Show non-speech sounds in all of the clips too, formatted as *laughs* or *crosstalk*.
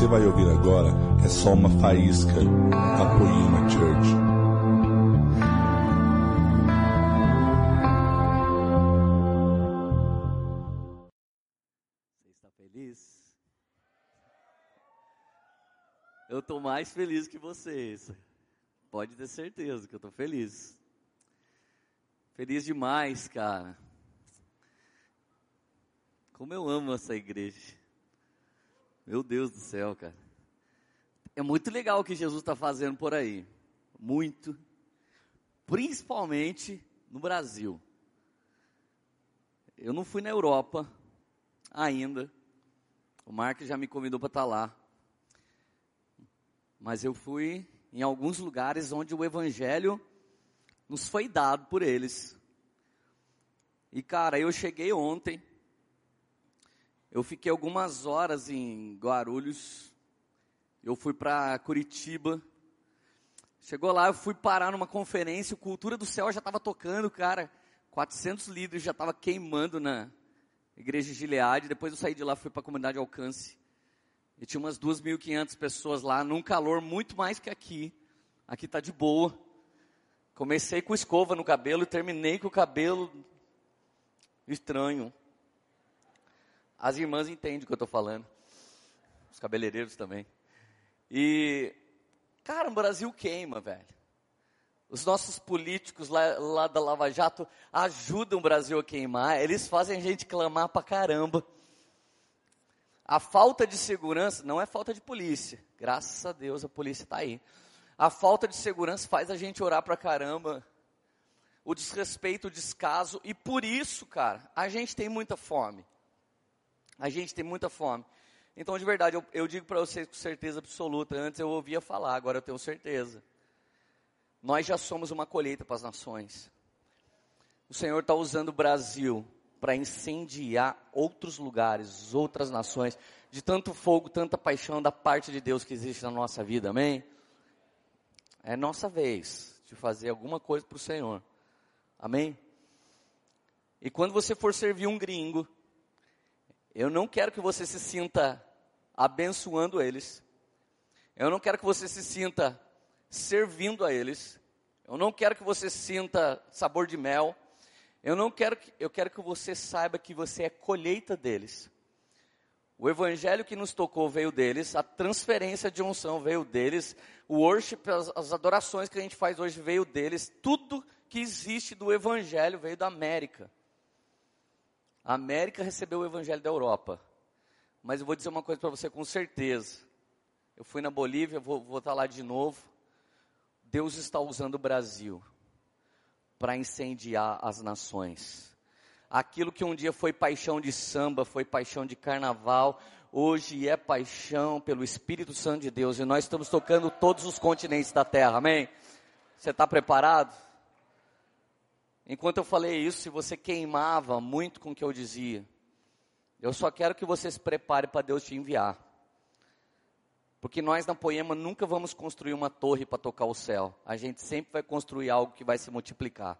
você vai ouvir agora é só uma faísca da Poema Church. Você está feliz? Eu estou mais feliz que vocês. Pode ter certeza que eu estou feliz. Feliz demais, cara. Como eu amo essa igreja. Meu Deus do céu, cara. É muito legal o que Jesus está fazendo por aí. Muito. Principalmente no Brasil. Eu não fui na Europa ainda. O Mark já me convidou para estar tá lá. Mas eu fui em alguns lugares onde o Evangelho nos foi dado por eles. E cara, eu cheguei ontem eu fiquei algumas horas em Guarulhos. Eu fui para Curitiba. Chegou lá, eu fui parar numa conferência. Cultura do Céu já estava tocando, cara. 400 líderes já estava queimando na igreja de Gileade. Depois eu saí de lá, fui para a comunidade Alcance. E tinha umas 2.500 pessoas lá, num calor muito mais que aqui. Aqui tá de boa. Comecei com escova no cabelo e terminei com o cabelo estranho. As irmãs entendem o que eu estou falando. Os cabeleireiros também. E, cara, o Brasil queima, velho. Os nossos políticos lá, lá, da Lava Jato ajudam o Brasil a queimar. Eles fazem a gente clamar pra caramba. A falta de segurança não é falta de polícia. Graças a Deus a polícia está aí. A falta de segurança faz a gente orar pra caramba. O desrespeito, o descaso. E por isso, cara, a gente tem muita fome. A gente tem muita fome. Então, de verdade, eu, eu digo para vocês com certeza absoluta. Antes eu ouvia falar, agora eu tenho certeza. Nós já somos uma colheita para as nações. O Senhor está usando o Brasil para incendiar outros lugares, outras nações, de tanto fogo, tanta paixão da parte de Deus que existe na nossa vida, amém? É nossa vez de fazer alguma coisa para o Senhor, amém? E quando você for servir um gringo, eu não quero que você se sinta abençoando eles. Eu não quero que você se sinta servindo a eles. Eu não quero que você sinta sabor de mel. Eu não quero que, eu quero que você saiba que você é colheita deles. O evangelho que nos tocou veio deles, a transferência de unção veio deles, o worship, as, as adorações que a gente faz hoje veio deles, tudo que existe do evangelho veio da América. A América recebeu o evangelho da Europa. Mas eu vou dizer uma coisa para você com certeza. Eu fui na Bolívia, vou, estar tá lá de novo. Deus está usando o Brasil para incendiar as nações. Aquilo que um dia foi paixão de samba, foi paixão de carnaval, hoje é paixão pelo Espírito Santo de Deus. E nós estamos tocando todos os continentes da terra, amém? Você está preparado? Enquanto eu falei isso, você queimava muito com o que eu dizia, eu só quero que você se prepare para Deus te enviar. Porque nós na Poema nunca vamos construir uma torre para tocar o céu. A gente sempre vai construir algo que vai se multiplicar.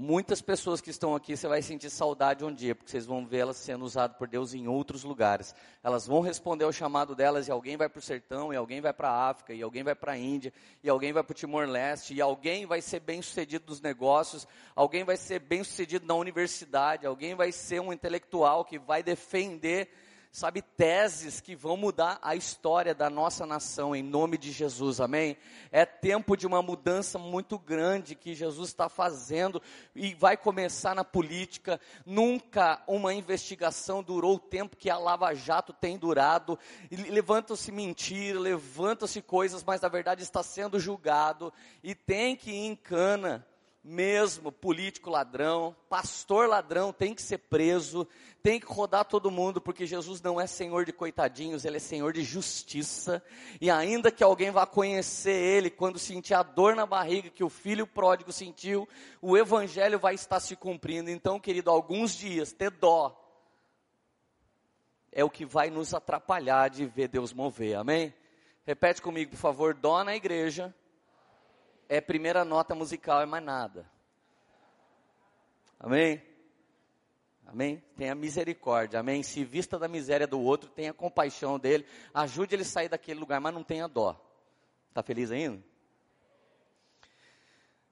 Muitas pessoas que estão aqui, você vai sentir saudade um dia, porque vocês vão ver elas sendo usadas por Deus em outros lugares. Elas vão responder ao chamado delas e alguém vai para o sertão, e alguém vai para a África, e alguém vai para a Índia, e alguém vai para o Timor-Leste, e alguém vai ser bem sucedido nos negócios, alguém vai ser bem sucedido na universidade, alguém vai ser um intelectual que vai defender sabe, teses que vão mudar a história da nossa nação, em nome de Jesus, amém? É tempo de uma mudança muito grande que Jesus está fazendo e vai começar na política. Nunca uma investigação durou o tempo que a Lava Jato tem durado. Levantam-se mentiras, levantam-se coisas, mas na verdade está sendo julgado e tem que ir em cana mesmo político ladrão, pastor ladrão tem que ser preso, tem que rodar todo mundo, porque Jesus não é senhor de coitadinhos, ele é senhor de justiça. E ainda que alguém vá conhecer ele quando sentir a dor na barriga que o filho pródigo sentiu, o evangelho vai estar se cumprindo. Então, querido, alguns dias ter dó é o que vai nos atrapalhar de ver Deus mover. Amém? Repete comigo, por favor, dó na igreja é primeira nota musical, é mais nada. Amém? Amém? Tenha misericórdia, amém? Se vista da miséria do outro, tenha compaixão dele, ajude ele a sair daquele lugar, mas não tenha dó. Está feliz ainda?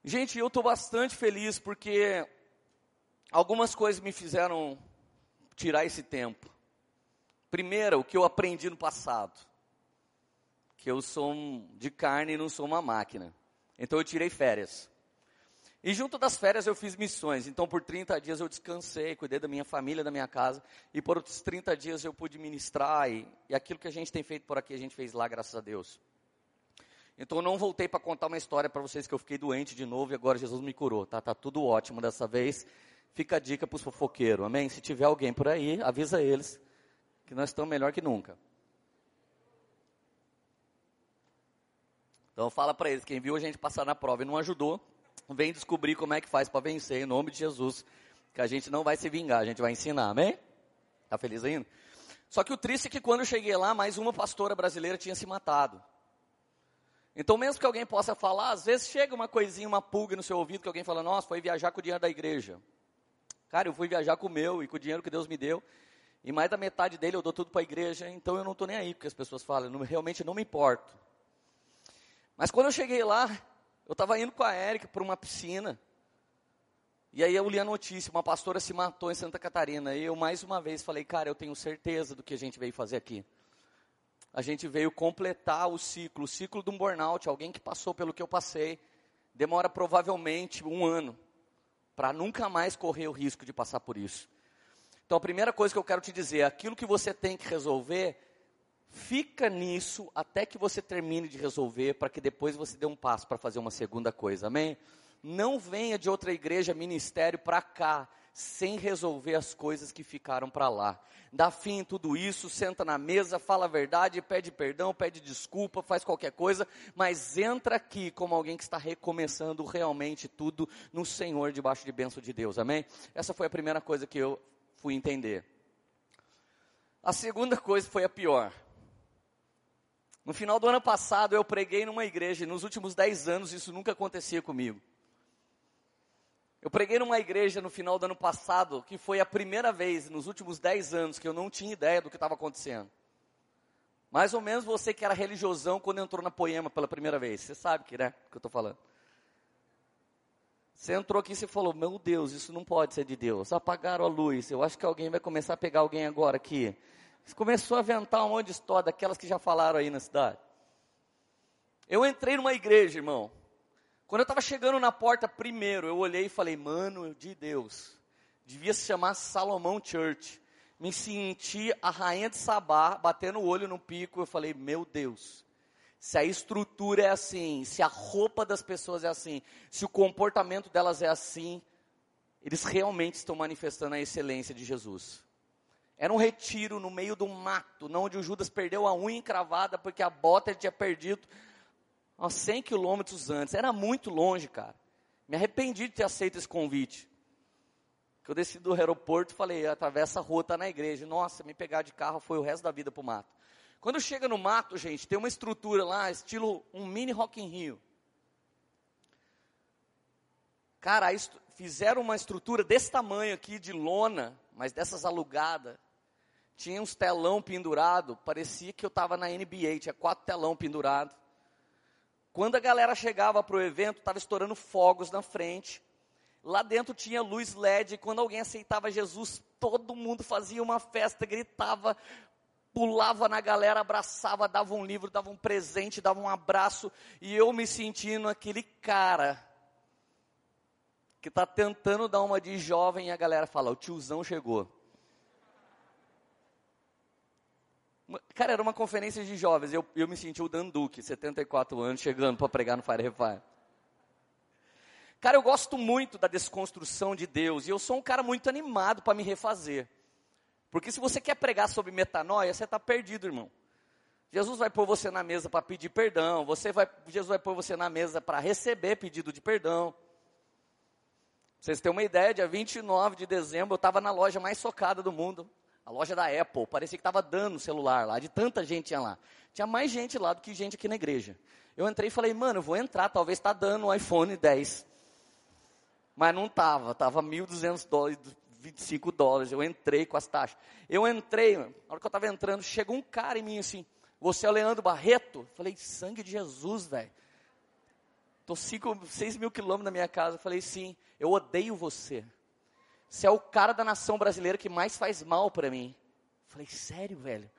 Gente, eu estou bastante feliz porque algumas coisas me fizeram tirar esse tempo. Primeiro, o que eu aprendi no passado, que eu sou de carne e não sou uma máquina. Então eu tirei férias. E junto das férias eu fiz missões. Então por 30 dias eu descansei, cuidei da minha família, da minha casa. E por outros 30 dias eu pude ministrar. E, e aquilo que a gente tem feito por aqui, a gente fez lá, graças a Deus. Então eu não voltei para contar uma história para vocês que eu fiquei doente de novo e agora Jesus me curou. Tá, tá tudo ótimo dessa vez. Fica a dica para os fofoqueiros, amém? Se tiver alguém por aí, avisa eles que nós estamos melhor que nunca. Então fala para eles, quem viu a gente passar na prova e não ajudou, vem descobrir como é que faz para vencer em nome de Jesus. Que a gente não vai se vingar, a gente vai ensinar, amém? Tá feliz ainda? Só que o triste é que quando eu cheguei lá, mais uma pastora brasileira tinha se matado. Então, mesmo que alguém possa falar, às vezes chega uma coisinha, uma pulga no seu ouvido, que alguém fala, nossa, foi viajar com o dinheiro da igreja. Cara, eu fui viajar com o meu e com o dinheiro que Deus me deu, e mais da metade dele eu dou tudo para a igreja, então eu não estou nem aí porque as pessoas falam, eu realmente não me importo. Mas quando eu cheguei lá, eu estava indo com a Érica para uma piscina. E aí eu li a notícia, uma pastora se matou em Santa Catarina. E eu mais uma vez falei, cara, eu tenho certeza do que a gente veio fazer aqui. A gente veio completar o ciclo, o ciclo de um burnout, alguém que passou pelo que eu passei. Demora provavelmente um ano para nunca mais correr o risco de passar por isso. Então a primeira coisa que eu quero te dizer, aquilo que você tem que resolver, Fica nisso até que você termine de resolver, para que depois você dê um passo para fazer uma segunda coisa, amém? Não venha de outra igreja, ministério para cá, sem resolver as coisas que ficaram para lá. Dá fim em tudo isso, senta na mesa, fala a verdade, pede perdão, pede desculpa, faz qualquer coisa, mas entra aqui como alguém que está recomeçando realmente tudo no Senhor, debaixo de bênção de Deus, amém? Essa foi a primeira coisa que eu fui entender. A segunda coisa foi a pior. No final do ano passado, eu preguei numa igreja, e nos últimos dez anos isso nunca acontecia comigo. Eu preguei numa igreja no final do ano passado, que foi a primeira vez nos últimos dez anos que eu não tinha ideia do que estava acontecendo. Mais ou menos você que era religiosão quando entrou na poema pela primeira vez. Você sabe que, né, que eu estou falando. Você entrou aqui e você falou, meu Deus, isso não pode ser de Deus. Apagaram a luz, eu acho que alguém vai começar a pegar alguém agora aqui. Começou a aventar um monte de história daquelas que já falaram aí na cidade. Eu entrei numa igreja, irmão. Quando eu estava chegando na porta primeiro, eu olhei e falei, mano de Deus, devia se chamar Salomão Church. Me senti a rainha de Sabá, batendo o olho no pico, eu falei, meu Deus, se a estrutura é assim, se a roupa das pessoas é assim, se o comportamento delas é assim, eles realmente estão manifestando a excelência de Jesus. Era um retiro no meio do mato, onde o Judas perdeu a unha encravada porque a bota ele tinha perdido a 100 quilômetros antes. Era muito longe, cara. Me arrependi de ter aceito esse convite. Que eu desci do aeroporto e falei, atravessa a rua, tá na igreja. Nossa, me pegar de carro foi o resto da vida pro mato. Quando chega no mato, gente, tem uma estrutura lá, estilo um mini Rock in Rio. Cara, fizeram uma estrutura desse tamanho aqui, de lona, mas dessas alugadas tinha uns telão pendurado, parecia que eu estava na NBA, tinha quatro telão pendurado. Quando a galera chegava para o evento, estava estourando fogos na frente. Lá dentro tinha luz LED, quando alguém aceitava Jesus, todo mundo fazia uma festa, gritava, pulava na galera, abraçava, dava um livro, dava um presente, dava um abraço, e eu me sentindo aquele cara que está tentando dar uma de jovem e a galera fala: o tiozão chegou. Cara, era uma conferência de jovens. Eu, eu me senti o Dan Duque, 74 anos, chegando para pregar no Fire. Cara, eu gosto muito da desconstrução de Deus. E eu sou um cara muito animado para me refazer. Porque se você quer pregar sobre metanoia, você está perdido, irmão. Jesus vai pôr você na mesa para pedir perdão. Você vai, Jesus vai pôr você na mesa para receber pedido de perdão. Vocês têm uma ideia, dia 29 de dezembro, eu estava na loja mais socada do mundo a loja da Apple, parecia que estava dando celular lá, de tanta gente tinha lá. Tinha mais gente lá do que gente aqui na igreja. Eu entrei e falei, mano, eu vou entrar, talvez está dando um iPhone 10. Mas não estava, estava 1.200 dólares, 25 dólares. Eu entrei com as taxas. Eu entrei, na hora que eu estava entrando, chegou um cara em mim assim, você é o Leandro Barreto? Falei, sangue de Jesus, velho. Estou 6 mil quilômetros da minha casa. Falei, sim, eu odeio você. Você é o cara da nação brasileira que mais faz mal para mim. Falei, sério, velho?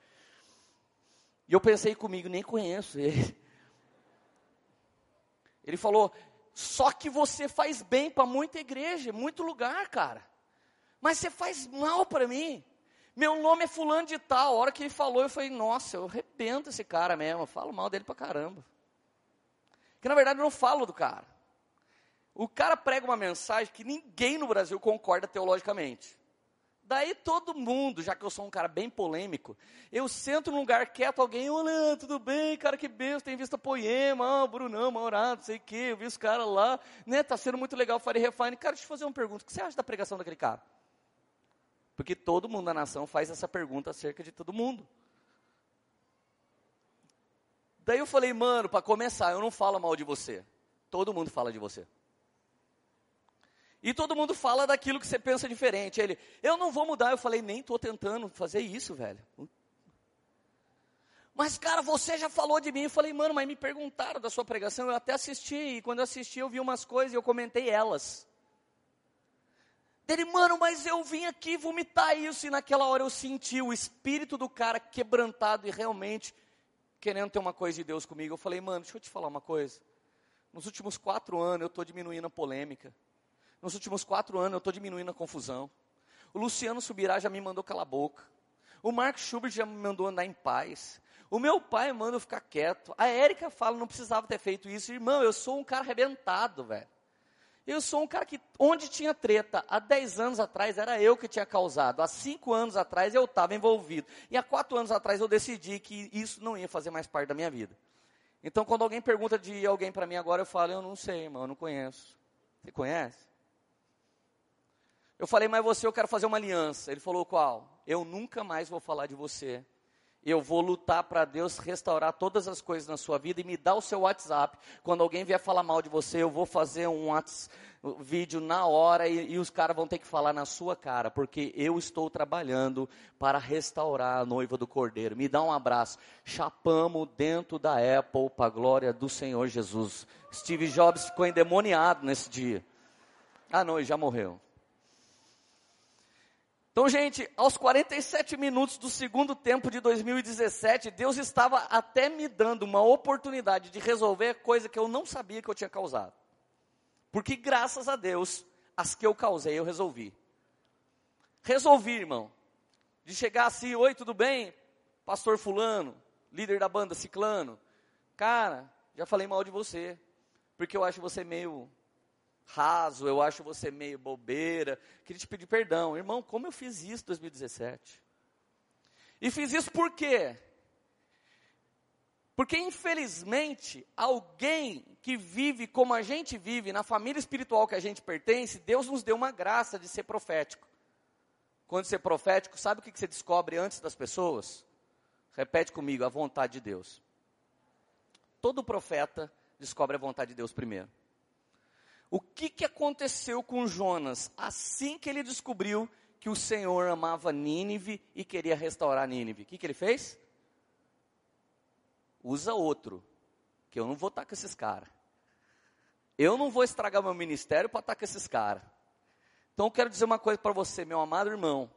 E eu pensei comigo, nem conheço ele. Ele falou, só que você faz bem para muita igreja, muito lugar, cara. Mas você faz mal para mim. Meu nome é fulano de tal. A hora que ele falou, eu falei, nossa, eu arrebento esse cara mesmo. Eu falo mal dele pra caramba. Que na verdade eu não falo do cara. O cara prega uma mensagem que ninguém no Brasil concorda teologicamente. Daí todo mundo, já que eu sou um cara bem polêmico, eu sento num lugar quieto, alguém, olha, tudo bem, cara, que benção, tem vista poema, ah, Brunão, Maurado, sei o quê, eu vi os caras lá, né, tá sendo muito legal, Fire Refine. Cara, deixa eu fazer uma pergunta, o que você acha da pregação daquele cara? Porque todo mundo da nação faz essa pergunta acerca de todo mundo. Daí eu falei, mano, para começar, eu não falo mal de você. Todo mundo fala de você. E todo mundo fala daquilo que você pensa diferente. Ele, eu não vou mudar. Eu falei, nem estou tentando fazer isso, velho. Mas, cara, você já falou de mim. Eu falei, mano, mas me perguntaram da sua pregação. Eu até assisti. E quando eu assisti, eu vi umas coisas e eu comentei elas. Ele, mano, mas eu vim aqui vomitar isso. E naquela hora eu senti o espírito do cara quebrantado e realmente querendo ter uma coisa de Deus comigo. Eu falei, mano, deixa eu te falar uma coisa. Nos últimos quatro anos eu estou diminuindo a polêmica. Nos últimos quatro anos eu estou diminuindo a confusão. O Luciano Subirá já me mandou calar a boca. O Mark Schubert já me mandou andar em paz. O meu pai manda eu ficar quieto. A Érica fala, não precisava ter feito isso. Irmão, eu sou um cara arrebentado, velho. Eu sou um cara que, onde tinha treta, há 10 anos atrás era eu que tinha causado. Há 5 anos atrás eu estava envolvido. E há 4 anos atrás eu decidi que isso não ia fazer mais parte da minha vida. Então, quando alguém pergunta de alguém para mim agora, eu falo, eu não sei, irmão, eu não conheço. Você conhece? Eu falei, mas você, eu quero fazer uma aliança. Ele falou, qual? Eu nunca mais vou falar de você. Eu vou lutar para Deus restaurar todas as coisas na sua vida e me dá o seu WhatsApp. Quando alguém vier falar mal de você, eu vou fazer um WhatsApp, vídeo na hora e, e os caras vão ter que falar na sua cara, porque eu estou trabalhando para restaurar a noiva do Cordeiro. Me dá um abraço. Chapamos dentro da Apple para a glória do Senhor Jesus. Steve Jobs ficou endemoniado nesse dia. Ah, não, ele já morreu. Então, gente, aos 47 minutos do segundo tempo de 2017, Deus estava até me dando uma oportunidade de resolver coisa que eu não sabia que eu tinha causado. Porque graças a Deus, as que eu causei, eu resolvi. Resolvi, irmão. De chegar assim, oi, tudo bem? Pastor fulano, líder da banda ciclano. Cara, já falei mal de você. Porque eu acho você meio raso, eu acho você meio bobeira. Queria te pedir perdão. Irmão, como eu fiz isso em 2017? E fiz isso por quê? Porque infelizmente, alguém que vive como a gente vive, na família espiritual que a gente pertence, Deus nos deu uma graça de ser profético. Quando ser profético, sabe o que você descobre antes das pessoas? Repete comigo, a vontade de Deus. Todo profeta descobre a vontade de Deus primeiro. O que, que aconteceu com Jonas assim que ele descobriu que o Senhor amava Nínive e queria restaurar Nínive? O que, que ele fez? Usa outro, que eu não vou estar com esses caras. Eu não vou estragar meu ministério para estar com esses caras. Então eu quero dizer uma coisa para você, meu amado irmão.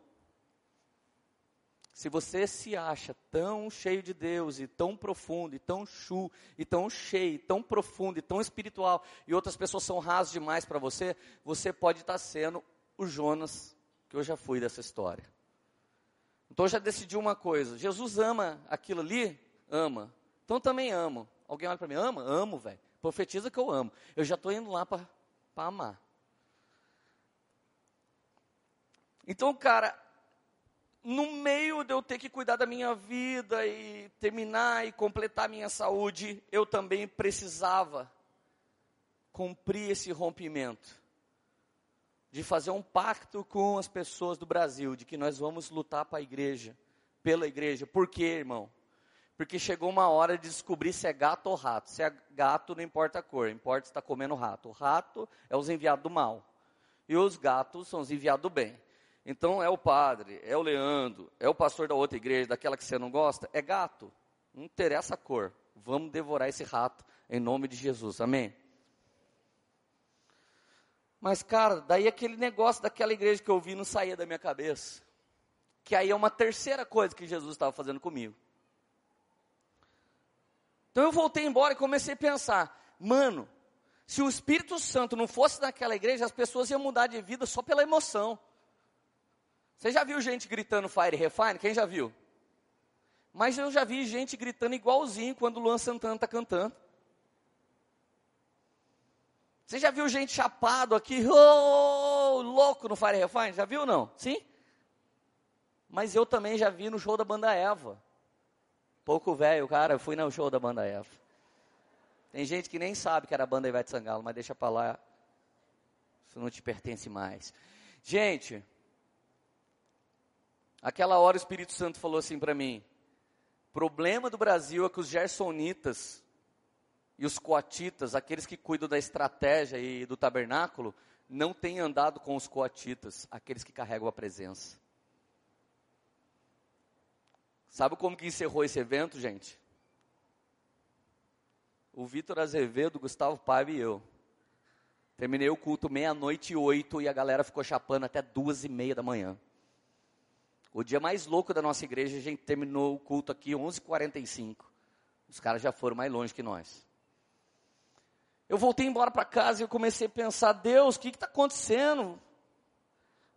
Se você se acha tão cheio de Deus e tão profundo, e tão chu, e tão cheio, e tão profundo, e tão espiritual, e outras pessoas são rasas demais para você, você pode estar sendo o Jonas que eu já fui dessa história. Então eu já decidi uma coisa: Jesus ama aquilo ali? Ama. Então eu também amo. Alguém olha para mim, ama? Amo, velho. Profetiza que eu amo. Eu já estou indo lá para amar. Então, cara, no meio de eu ter que cuidar da minha vida e terminar e completar minha saúde, eu também precisava cumprir esse rompimento. De fazer um pacto com as pessoas do Brasil, de que nós vamos lutar para a igreja, pela igreja. Por quê, irmão? Porque chegou uma hora de descobrir se é gato ou rato. Se é gato, não importa a cor, importa se está comendo rato. O rato é os enviados do mal. E os gatos são os enviados do bem. Então é o padre, é o Leandro, é o pastor da outra igreja, daquela que você não gosta, é gato. Não interessa a cor. Vamos devorar esse rato em nome de Jesus. Amém? Mas, cara, daí aquele negócio daquela igreja que eu vi não saía da minha cabeça. Que aí é uma terceira coisa que Jesus estava fazendo comigo. Então eu voltei embora e comecei a pensar, mano, se o Espírito Santo não fosse naquela igreja, as pessoas iam mudar de vida só pela emoção. Você já viu gente gritando Fire Refine? Quem já viu? Mas eu já vi gente gritando igualzinho quando o Luan Santana está cantando. Você já viu gente chapado aqui, oh, louco no Fire Refine? Já viu não? Sim? Mas eu também já vi no show da banda Eva. Pouco velho, cara, eu fui no show da banda Eva. Tem gente que nem sabe que era a banda Ivete Sangalo, mas deixa para lá. Isso não te pertence mais. Gente, aquela hora o Espírito Santo falou assim para mim: problema do Brasil é que os gersonitas e os coatitas, aqueles que cuidam da estratégia e do tabernáculo, não têm andado com os coatitas, aqueles que carregam a presença. Sabe como que encerrou esse evento, gente? O Vitor Azevedo, Gustavo Paiva e eu. Terminei o culto meia-noite e oito e a galera ficou chapando até duas e meia da manhã. O dia mais louco da nossa igreja, a gente terminou o culto aqui 11h45. Os caras já foram mais longe que nós. Eu voltei embora para casa e eu comecei a pensar, Deus, o que está acontecendo? O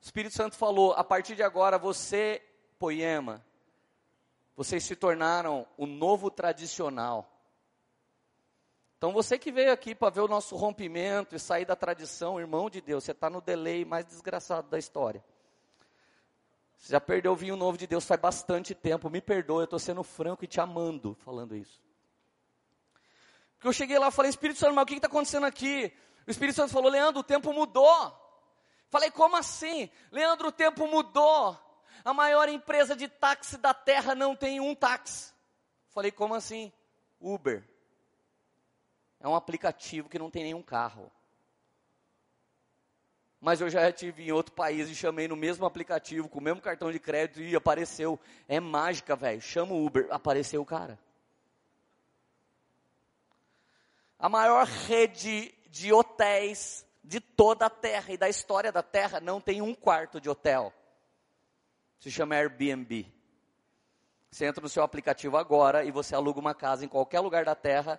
Espírito Santo falou, a partir de agora você, Poema, vocês se tornaram o novo tradicional. Então você que veio aqui para ver o nosso rompimento e sair da tradição, irmão de Deus, você está no delay mais desgraçado da história. Você já perdeu o vinho novo de Deus faz bastante tempo. Me perdoe, eu estou sendo franco e te amando falando isso. Porque eu cheguei lá e falei, Espírito Santo, mas o que está acontecendo aqui? O Espírito Santo falou, Leandro, o tempo mudou. Falei, como assim? Leandro, o tempo mudou. A maior empresa de táxi da terra não tem um táxi. Falei, como assim? Uber. É um aplicativo que não tem nenhum carro. Mas eu já estive em outro país e chamei no mesmo aplicativo, com o mesmo cartão de crédito e apareceu. É mágica, velho. Chama o Uber. Apareceu o cara. A maior rede de hotéis de toda a terra e da história da terra não tem um quarto de hotel se chama Airbnb. Você entra no seu aplicativo agora e você aluga uma casa em qualquer lugar da terra.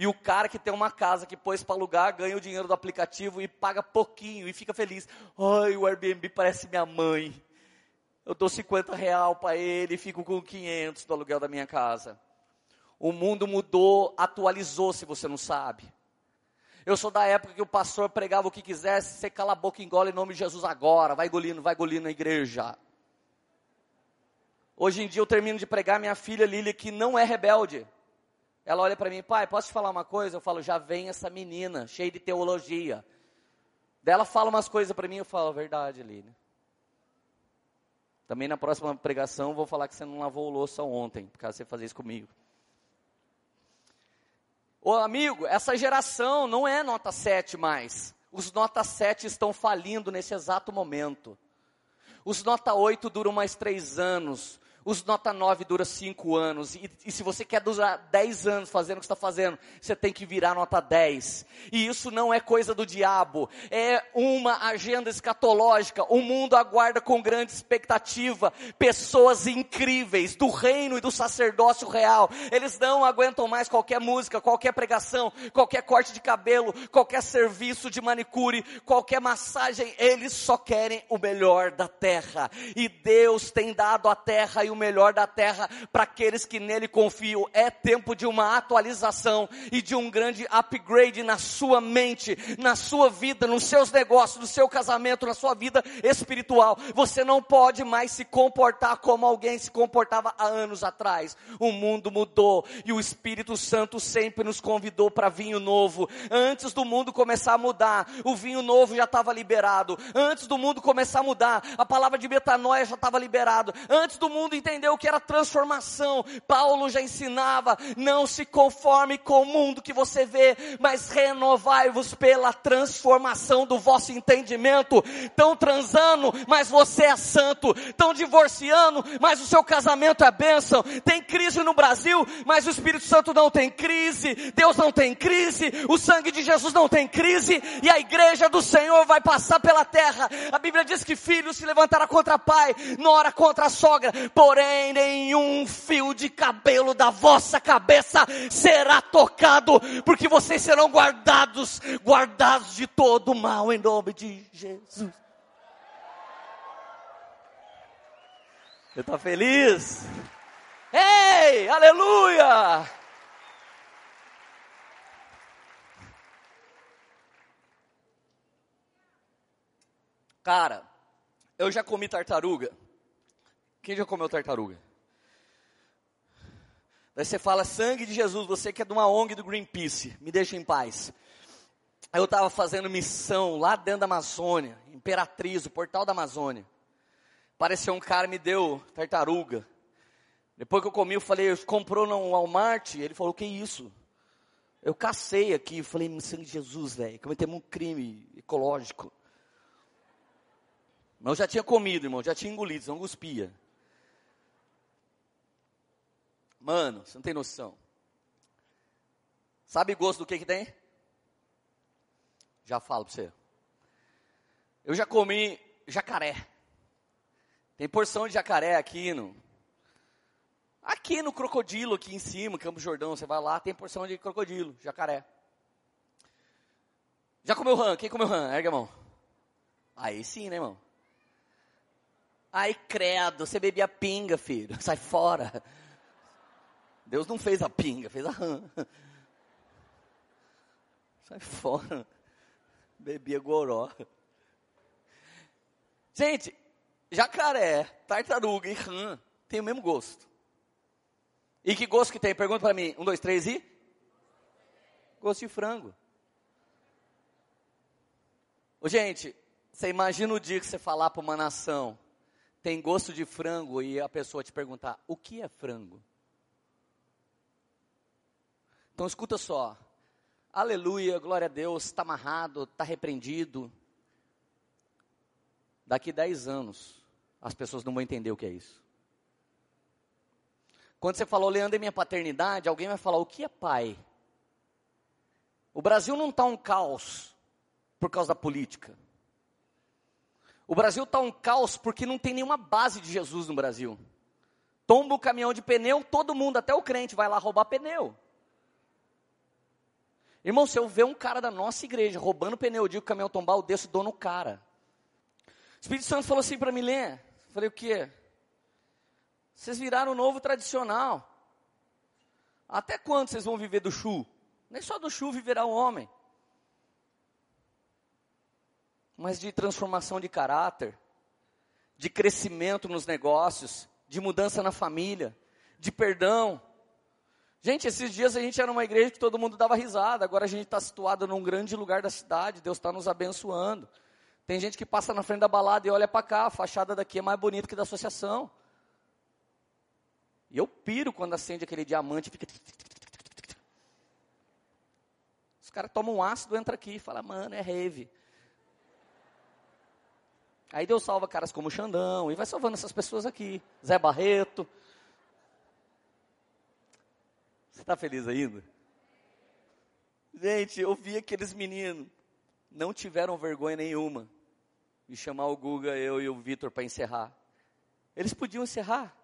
E o cara que tem uma casa que pôs para alugar ganha o dinheiro do aplicativo e paga pouquinho e fica feliz. Ai, o Airbnb parece minha mãe. Eu dou 50 real para ele e fico com 500 do aluguel da minha casa. O mundo mudou, atualizou, se você não sabe. Eu sou da época que o pastor pregava o que quisesse, você cala a boca e engole em nome de Jesus agora, vai engolindo, vai engolindo na igreja. Hoje em dia eu termino de pregar minha filha Lília, que não é rebelde. Ela olha para mim, pai, posso te falar uma coisa? Eu falo, já vem essa menina, cheia de teologia. Daí ela fala umas coisas para mim, eu falo, verdade, Lília. Também na próxima pregação vou falar que você não lavou o louça ontem, por causa você fazer isso comigo. Ô amigo, essa geração não é nota 7 mais. Os nota 7 estão falindo nesse exato momento. Os nota 8 duram mais três anos. Os nota 9 dura 5 anos. E, e, se você quer durar 10 anos fazendo o que está fazendo, você tem que virar nota 10. E isso não é coisa do diabo. É uma agenda escatológica. O mundo aguarda com grande expectativa pessoas incríveis do reino e do sacerdócio real. Eles não aguentam mais qualquer música, qualquer pregação, qualquer corte de cabelo, qualquer serviço de manicure, qualquer massagem. Eles só querem o melhor da terra. E Deus tem dado a terra e o melhor da terra para aqueles que nele confiam. É tempo de uma atualização e de um grande upgrade na sua mente, na sua vida, nos seus negócios, no seu casamento, na sua vida espiritual. Você não pode mais se comportar como alguém se comportava há anos atrás. O mundo mudou e o Espírito Santo sempre nos convidou para vinho novo. Antes do mundo começar a mudar, o vinho novo já estava liberado. Antes do mundo começar a mudar, a palavra de metanoia já estava liberado. Antes do mundo entendeu o que era transformação. Paulo já ensinava: não se conforme com o mundo que você vê, mas renovai-vos pela transformação do vosso entendimento. Estão transando, mas você é santo. Estão divorciando, mas o seu casamento é bênção. Tem crise no Brasil, mas o Espírito Santo não tem crise. Deus não tem crise. O sangue de Jesus não tem crise. E a igreja do Senhor vai passar pela terra. A Bíblia diz que filho se levantará contra pai, nora contra a sogra, porém nenhum fio de cabelo da vossa cabeça será tocado, porque vocês serão guardados, guardados de todo mal em nome de Jesus. Você está feliz? Ei, aleluia! Cara, eu já comi tartaruga. Quem já comeu tartaruga? Daí você fala, sangue de Jesus, você que é de uma ONG do Greenpeace, me deixa em paz. Eu estava fazendo missão lá dentro da Amazônia, Imperatriz, o portal da Amazônia. Apareceu um cara me deu tartaruga. Depois que eu comi, eu falei, comprou no Walmart? Ele falou, que isso? Eu cacei aqui, eu falei, sangue de Jesus, velho, cometemos um crime ecológico. Mas eu já tinha comido, irmão, já tinha engolido, não cuspia. Mano, você não tem noção. Sabe gosto do que que tem? Já falo para você. Eu já comi jacaré. Tem porção de jacaré aqui no aqui no crocodilo aqui em cima, Campo Jordão, você vai lá, tem porção de crocodilo, jacaré. Já comeu rã? Quem comeu rã? Ergue a mão. Aí sim, né, irmão? Ai, credo, você bebia pinga, filho. *laughs* Sai fora. Deus não fez a pinga, fez a rã. *laughs* Sai fora. Bebia goró. Gente, jacaré, tartaruga e rã tem o mesmo gosto. E que gosto que tem? Pergunta para mim. Um, dois, três e? Gosto de frango. Ô, gente, você imagina o dia que você falar para uma nação tem gosto de frango e a pessoa te perguntar: o que é frango? Então escuta só. Aleluia, glória a Deus, está amarrado, está repreendido. Daqui 10 anos, as pessoas não vão entender o que é isso. Quando você falou, Leandro, é minha paternidade, alguém vai falar, o que é pai? O Brasil não está um caos por causa da política. O Brasil está um caos porque não tem nenhuma base de Jesus no Brasil. Tomba o caminhão de pneu, todo mundo, até o crente, vai lá roubar pneu. Irmão, se eu ver um cara da nossa igreja roubando pneu, eu digo que o caminhão tombar, eu desço dou no cara. O Espírito Santo falou assim para mim, Lê. Falei, o quê? Vocês viraram o novo tradicional. Até quando vocês vão viver do chu? Nem só do chu viverá o homem mas de transformação de caráter, de crescimento nos negócios, de mudança na família, de perdão. Gente, esses dias a gente era uma igreja que todo mundo dava risada, agora a gente está situado num grande lugar da cidade, Deus está nos abençoando. Tem gente que passa na frente da balada e olha para cá, a fachada daqui é mais bonita que da associação. E eu piro quando acende aquele diamante fica. Os caras tomam um ácido, entra aqui e fala, mano, é rave. Aí Deus salva caras como Xandão e vai salvando essas pessoas aqui. Zé Barreto. Você está feliz ainda? Gente, eu vi aqueles meninos, não tiveram vergonha nenhuma de chamar o Guga, eu e o Vitor para encerrar. Eles podiam encerrar.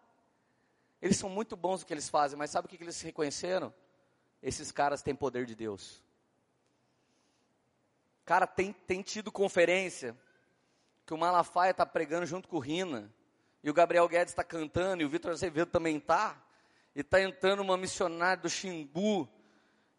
Eles são muito bons no que eles fazem, mas sabe o que, eles reconheceram? Esses caras têm poder de Deus. Cara, tem, tem tido conferência que o Malafaia está pregando junto com o Rina, e o Gabriel Guedes está cantando, e o Vitor Azevedo também está, e está entrando uma missionária do Xingu,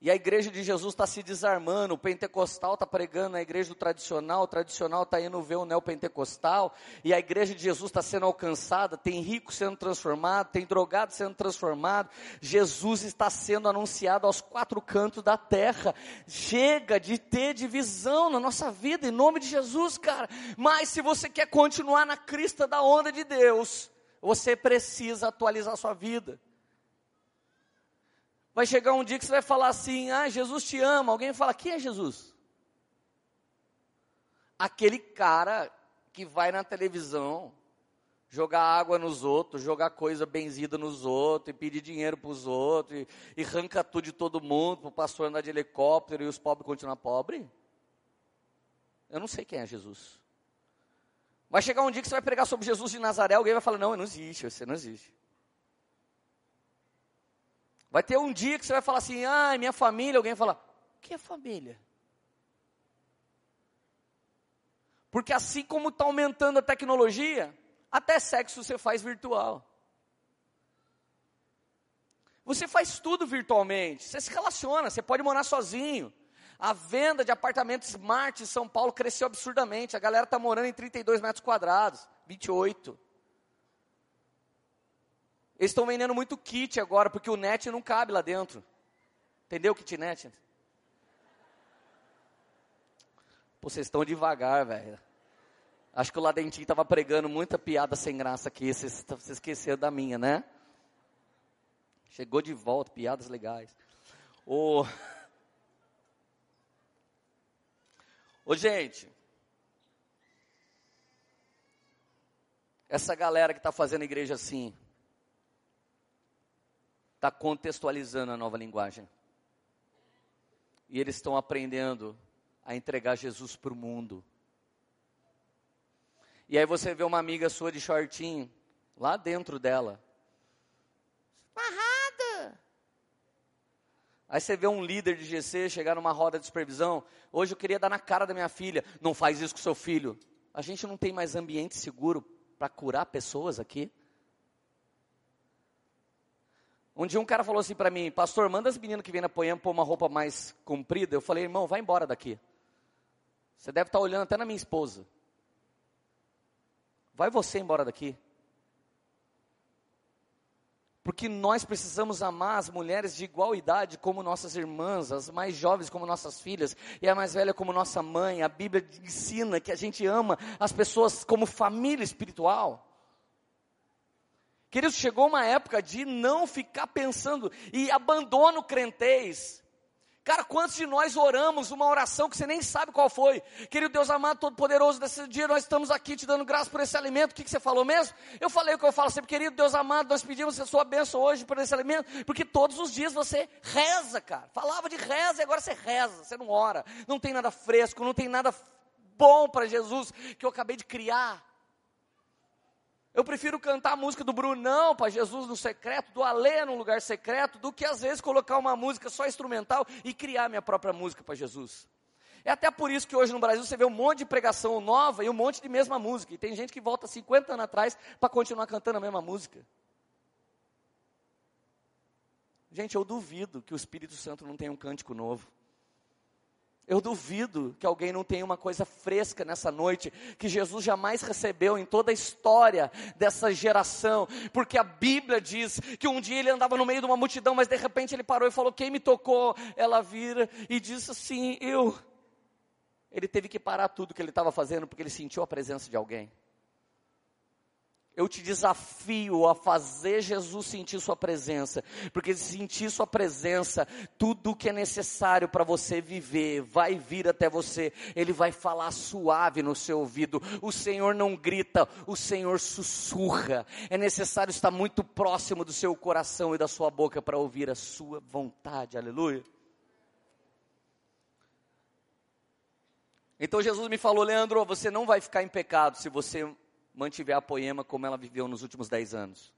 e a igreja de Jesus está se desarmando, o pentecostal está pregando na igreja do tradicional, o tradicional está indo ver o neopentecostal, e a igreja de Jesus está sendo alcançada, tem rico sendo transformado, tem drogado sendo transformado, Jesus está sendo anunciado aos quatro cantos da terra. Chega de ter divisão na nossa vida, em nome de Jesus, cara. Mas se você quer continuar na crista da onda de Deus, Você precisa atualizar a sua vida. Vai chegar um dia que você vai falar assim: Ah, Jesus te ama. Alguém fala: Quem é Jesus? Aquele cara que vai na televisão jogar água nos outros, jogar coisa benzida nos outros, e pedir dinheiro para os outros, e, e arranca tudo de todo mundo, para o pastor andar de helicóptero e os pobres continuar pobres? Eu não sei quem é Jesus. Vai chegar um dia que você vai pregar sobre Jesus de Nazaré, alguém vai falar, não, não existe, você não existe. Vai ter um dia que você vai falar assim, ah, minha família, alguém vai falar, o que é família? Porque assim como está aumentando a tecnologia, até sexo você faz virtual. Você faz tudo virtualmente, você se relaciona, você pode morar sozinho. A venda de apartamentos smart em São Paulo cresceu absurdamente. A galera está morando em 32 metros quadrados, 28. Eles estão vendendo muito kit agora, porque o net não cabe lá dentro. Entendeu kitnet? Pô, vocês estão devagar, velho. Acho que o Ladentinho estava pregando muita piada sem graça aqui. Vocês, esqueceram da minha, né? Chegou de volta, piadas legais. Ô, gente, essa galera que está fazendo igreja assim, está contextualizando a nova linguagem. E eles estão aprendendo a entregar Jesus para o mundo. E aí você vê uma amiga sua de shortinho, lá dentro dela. Amarrada. Aí você vê um líder de GC chegar numa roda de supervisão. Hoje eu queria dar na cara da minha filha. Não faz isso com seu filho. A gente não tem mais ambiente seguro para curar pessoas aqui. Um dia um cara falou assim para mim, pastor, manda as meninas que vêm na Poema pôr uma roupa mais comprida. Eu falei, irmão, vai embora daqui. Você deve estar tá olhando até na minha esposa. Vai você embora daqui. Porque nós precisamos amar as mulheres de igual idade como nossas irmãs, as mais jovens como nossas filhas, e a mais velha como nossa mãe. A Bíblia ensina que a gente ama as pessoas como família espiritual. Queridos, chegou uma época de não ficar pensando e abandono crentez Cara, quantos de nós oramos uma oração que você nem sabe qual foi? Querido Deus amado, todo-poderoso, desse dia nós estamos aqui te dando graça por esse alimento. O que, que você falou mesmo? Eu falei o que eu falo sempre, querido Deus amado, nós pedimos a sua bênção hoje por esse alimento, porque todos os dias você reza, cara. Falava de reza e agora você reza, você não ora. Não tem nada fresco, não tem nada bom para Jesus que eu acabei de criar. Eu prefiro cantar a música do Brunão para Jesus no secreto, do Alê no lugar secreto, do que às vezes colocar uma música só instrumental e criar minha própria música para Jesus. É até por isso que hoje no Brasil você vê um monte de pregação nova e um monte de mesma música. E tem gente que volta 50 anos atrás para continuar cantando a mesma música. Gente, eu duvido que o Espírito Santo não tenha um cântico novo. Eu duvido que alguém não tenha uma coisa fresca nessa noite, que Jesus jamais recebeu em toda a história dessa geração, porque a Bíblia diz que um dia ele andava no meio de uma multidão, mas de repente ele parou e falou: Quem me tocou? Ela vira e disse assim: Eu. Ele teve que parar tudo que ele estava fazendo, porque ele sentiu a presença de alguém. Eu te desafio a fazer Jesus sentir Sua presença, porque se sentir Sua presença, tudo o que é necessário para você viver vai vir até você. Ele vai falar suave no seu ouvido. O Senhor não grita, o Senhor sussurra. É necessário estar muito próximo do seu coração e da sua boca para ouvir a Sua vontade. Aleluia. Então Jesus me falou, Leandro, você não vai ficar em pecado se você mantiver a poema como ela viveu nos últimos dez anos.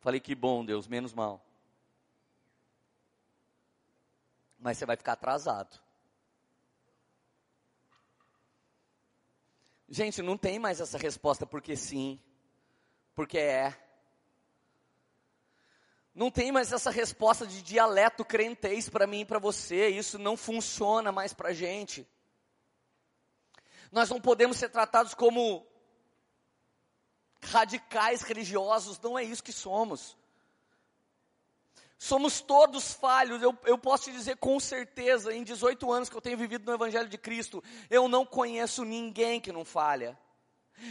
Falei que bom, Deus, menos mal. Mas você vai ficar atrasado. Gente, não tem mais essa resposta porque sim, porque é. Não tem mais essa resposta de dialeto crentez para mim e para você. Isso não funciona mais para gente. Nós não podemos ser tratados como radicais religiosos, não é isso que somos. Somos todos falhos, eu, eu posso te dizer com certeza, em 18 anos que eu tenho vivido no Evangelho de Cristo, eu não conheço ninguém que não falha.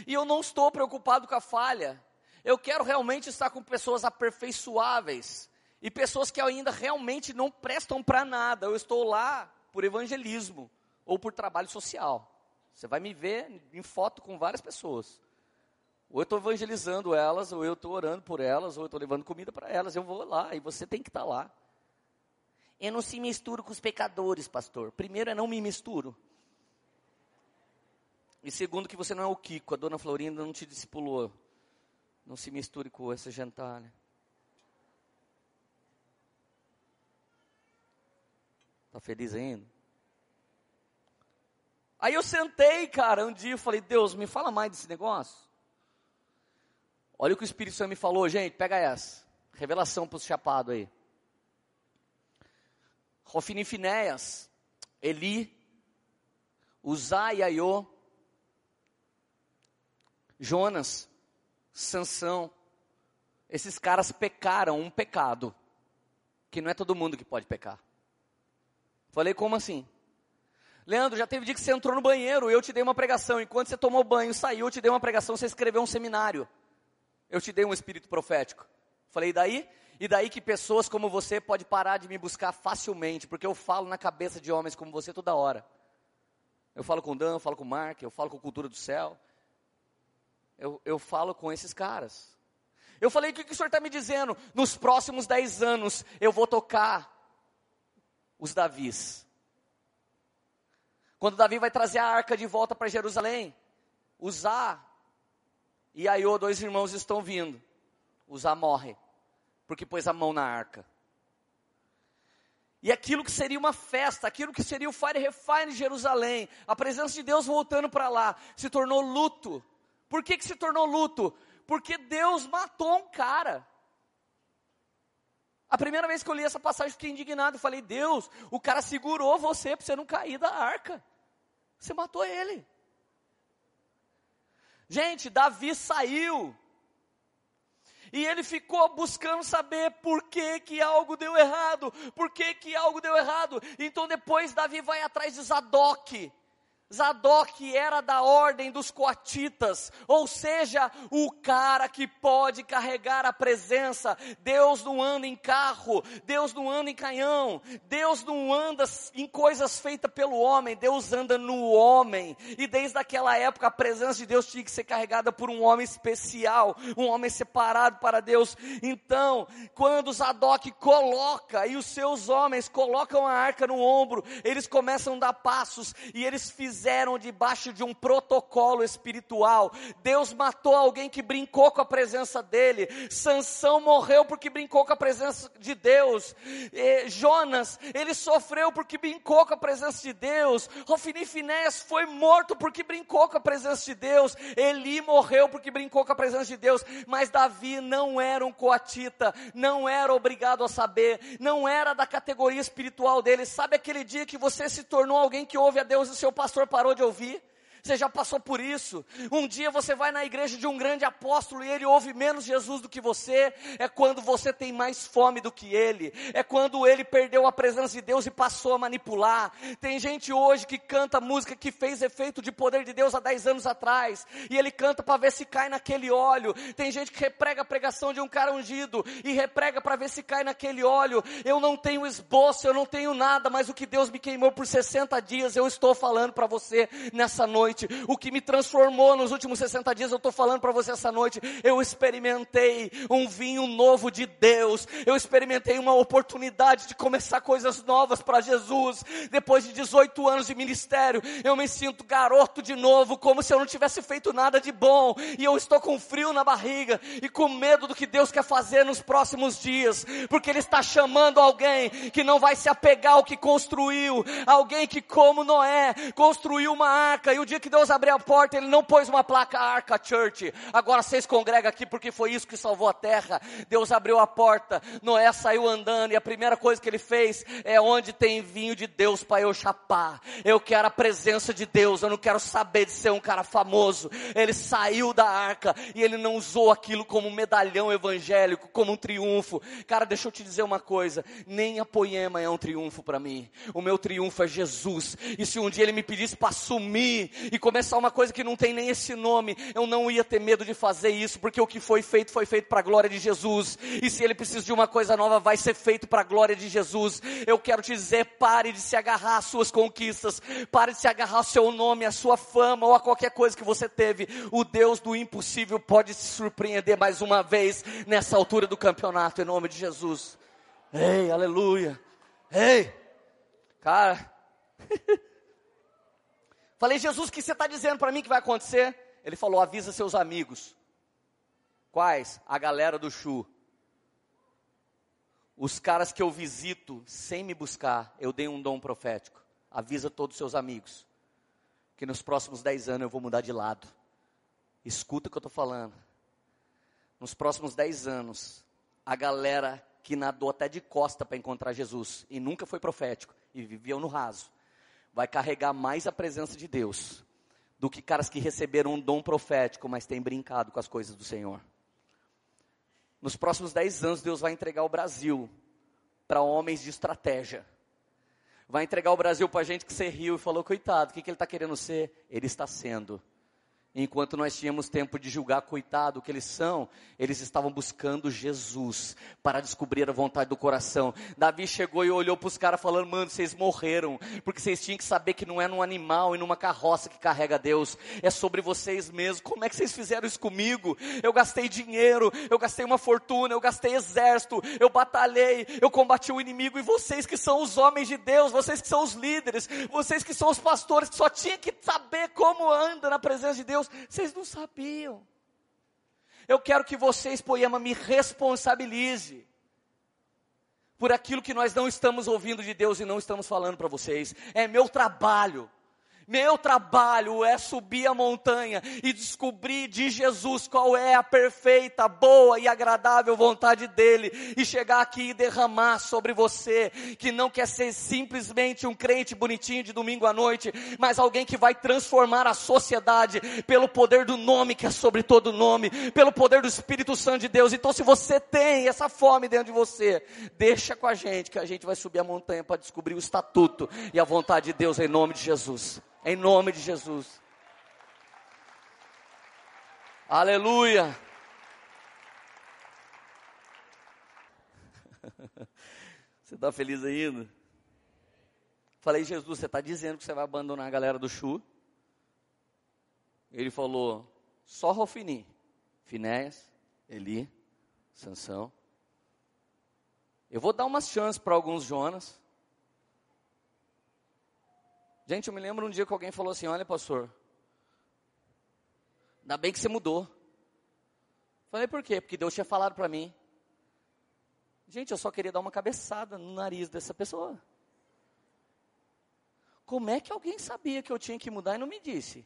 E eu não estou preocupado com a falha. Eu quero realmente estar com pessoas aperfeiçoáveis e pessoas que ainda realmente não prestam para nada. Eu estou lá por evangelismo ou por trabalho social. Você vai me ver em foto com várias pessoas. Ou eu estou evangelizando elas, ou eu estou orando por elas, ou eu estou levando comida para elas. Eu vou lá e você tem que estar tá lá. Eu não se misturo com os pecadores, pastor. Primeiro é não me misturo. E segundo que você não é o Kiko, a dona Florinda não te discipulou. Não se misture com essa gentalha. Tá feliz ainda? Aí eu sentei, cara, um dia e falei, Deus, me fala mais desse negócio. Olha o que o Espírito Santo me falou, gente, pega essa. Revelação para os chapados aí. Rofini Finéias, Eli, Uzá e Aiô, Jonas, Sansão, esses caras pecaram um pecado, que não é todo mundo que pode pecar. Falei, como assim? Leandro, já teve dia que você entrou no banheiro, eu te dei uma pregação, enquanto você tomou banho, saiu, eu te dei uma pregação, você escreveu um seminário. Eu te dei um espírito profético. Falei, e daí? E daí que pessoas como você pode parar de me buscar facilmente, porque eu falo na cabeça de homens como você toda hora. Eu falo com o Dan, eu falo com o Mark, eu falo com a Cultura do Céu. Eu, eu falo com esses caras. Eu falei, o que, que o senhor está me dizendo? Nos próximos dez anos eu vou tocar os Davis. Quando Davi vai trazer a arca de volta para Jerusalém, Uzá e Aiô, dois irmãos, estão vindo. Uzá morre porque pôs a mão na arca. E aquilo que seria uma festa, aquilo que seria o Fire Refine Jerusalém, a presença de Deus voltando para lá, se tornou luto. Por que, que se tornou luto? Porque Deus matou um cara. A primeira vez que eu li essa passagem, fiquei indignado. Falei, Deus, o cara segurou você para você não cair da arca. Você matou ele. Gente, Davi saiu e ele ficou buscando saber por que que algo deu errado, por que que algo deu errado. Então depois Davi vai atrás de Zadok. Zadok era da ordem dos coatitas, ou seja, o cara que pode carregar a presença. Deus não anda em carro, Deus não anda em canhão, Deus não anda em coisas feitas pelo homem, Deus anda no homem. E desde aquela época a presença de Deus tinha que ser carregada por um homem especial, um homem separado para Deus. Então, quando Zadok coloca e os seus homens colocam a arca no ombro, eles começam a dar passos e eles fizeram fizeram debaixo de um protocolo espiritual. Deus matou alguém que brincou com a presença dele. Sansão morreu porque brincou com a presença de Deus. E Jonas, ele sofreu porque brincou com a presença de Deus. Rofini Finés foi morto porque brincou com a presença de Deus. Eli morreu porque brincou com a presença de Deus. Mas Davi não era um coatita, não era obrigado a saber, não era da categoria espiritual dele. Sabe aquele dia que você se tornou alguém que ouve a Deus e seu pastor parou de ouvir? Você já passou por isso. Um dia você vai na igreja de um grande apóstolo e ele ouve menos Jesus do que você. É quando você tem mais fome do que ele. É quando ele perdeu a presença de Deus e passou a manipular. Tem gente hoje que canta música que fez efeito de poder de Deus há 10 anos atrás. E ele canta para ver se cai naquele óleo. Tem gente que reprega a pregação de um cara ungido e reprega para ver se cai naquele óleo. Eu não tenho esboço, eu não tenho nada, mas o que Deus me queimou por 60 dias, eu estou falando para você nessa noite noite, o que me transformou nos últimos 60 dias, eu estou falando para você essa noite, eu experimentei um vinho novo de Deus, eu experimentei uma oportunidade de começar coisas novas para Jesus, depois de 18 anos de ministério, eu me sinto garoto de novo, como se eu não tivesse feito nada de bom, e eu estou com frio na barriga, e com medo do que Deus quer fazer nos próximos dias, porque Ele está chamando alguém que não vai se apegar ao que construiu, alguém que como Noé, construiu uma arca, e o dia que Deus abriu a porta, Ele não pôs uma placa Arca Church. Agora vocês congregam aqui porque foi isso que salvou a terra. Deus abriu a porta, Noé saiu andando e a primeira coisa que ele fez é onde tem vinho de Deus para eu chapar. Eu quero a presença de Deus, eu não quero saber de ser um cara famoso. Ele saiu da arca e ele não usou aquilo como um medalhão evangélico, como um triunfo. Cara, deixa eu te dizer uma coisa, nem a poema é um triunfo para mim. O meu triunfo é Jesus. E se um dia ele me pedisse para sumir e começar uma coisa que não tem nem esse nome, eu não ia ter medo de fazer isso, porque o que foi feito foi feito para a glória de Jesus. E se ele precisa de uma coisa nova, vai ser feito para a glória de Jesus. Eu quero te dizer, pare de se agarrar às suas conquistas, pare de se agarrar ao seu nome, à sua fama ou a qualquer coisa que você teve. O Deus do impossível pode se surpreender mais uma vez nessa altura do campeonato, em nome de Jesus. Ei, aleluia. Ei, cara. *laughs* Falei, Jesus, o que você está dizendo para mim que vai acontecer? Ele falou, avisa seus amigos. Quais? A galera do Chu. Os caras que eu visito sem me buscar, eu dei um dom profético. Avisa todos os seus amigos. Que nos próximos dez anos eu vou mudar de lado. Escuta o que eu estou falando. Nos próximos dez anos, a galera que nadou até de costa para encontrar Jesus e nunca foi profético e viviam no raso, vai carregar mais a presença de Deus do que caras que receberam um dom profético, mas têm brincado com as coisas do Senhor. Nos próximos dez anos, Deus vai entregar o Brasil para homens de estratégia. Vai entregar o Brasil para gente que você riu e falou, coitado, o que, que ele está querendo ser? Ele está sendo. Enquanto nós tínhamos tempo de julgar, coitado, que eles são, eles estavam buscando Jesus para descobrir a vontade do coração. Davi chegou e olhou para os caras falando: Mano, vocês morreram, porque vocês tinham que saber que não é num animal e numa carroça que carrega Deus, é sobre vocês mesmos. Como é que vocês fizeram isso comigo? Eu gastei dinheiro, eu gastei uma fortuna, eu gastei exército, eu batalhei, eu combati o inimigo, e vocês que são os homens de Deus, vocês que são os líderes, vocês que são os pastores, que só tinham que saber como anda na presença de Deus Deus, vocês não sabiam. Eu quero que vocês, Poema, me responsabilize por aquilo que nós não estamos ouvindo de Deus e não estamos falando para vocês. É meu trabalho meu trabalho é subir a montanha e descobrir de Jesus qual é a perfeita, boa e agradável vontade dele e chegar aqui e derramar sobre você que não quer ser simplesmente um crente bonitinho de domingo à noite, mas alguém que vai transformar a sociedade pelo poder do nome que é sobre todo nome, pelo poder do Espírito Santo de Deus. Então, se você tem essa fome dentro de você, deixa com a gente que a gente vai subir a montanha para descobrir o estatuto e a vontade de Deus em nome de Jesus. Em nome de Jesus. Aleluia. *laughs* Você está feliz ainda? Falei, Jesus, você está dizendo que você vai abandonar a galera do Chu? Ele falou, só Rofini, Finéias, Eli, Sansão. Eu vou dar umas chances para alguns Jonas. Gente, eu me lembro um dia que alguém falou assim: Olha, pastor, ainda bem que você mudou. Falei, por quê? Porque Deus tinha falado para mim. Gente, eu só queria dar uma cabeçada no nariz dessa pessoa. Como é que alguém sabia que eu tinha que mudar e não me disse?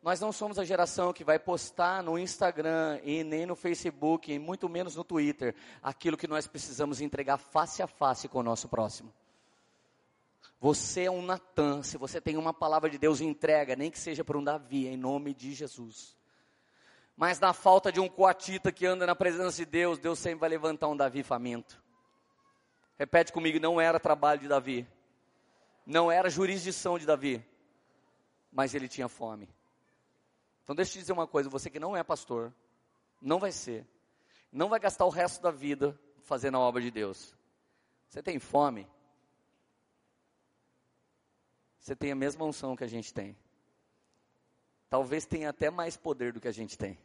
Nós não somos a geração que vai postar no Instagram e nem no Facebook, e muito menos no Twitter, aquilo que nós precisamos entregar face a face com o nosso próximo. Você é um Natan, se você tem uma palavra de Deus, entrega, nem que seja para um Davi, em nome de Jesus. Mas na falta de um coatita que anda na presença de Deus, Deus sempre vai levantar um Davi faminto. Repete comigo, não era trabalho de Davi. Não era jurisdição de Davi. Mas ele tinha fome. Então deixa eu te dizer uma coisa, você que não é pastor, não vai ser. Não vai gastar o resto da vida fazendo a obra de Deus. Você tem fome? Você tem a mesma unção que a gente tem. Talvez tenha até mais poder do que a gente tem.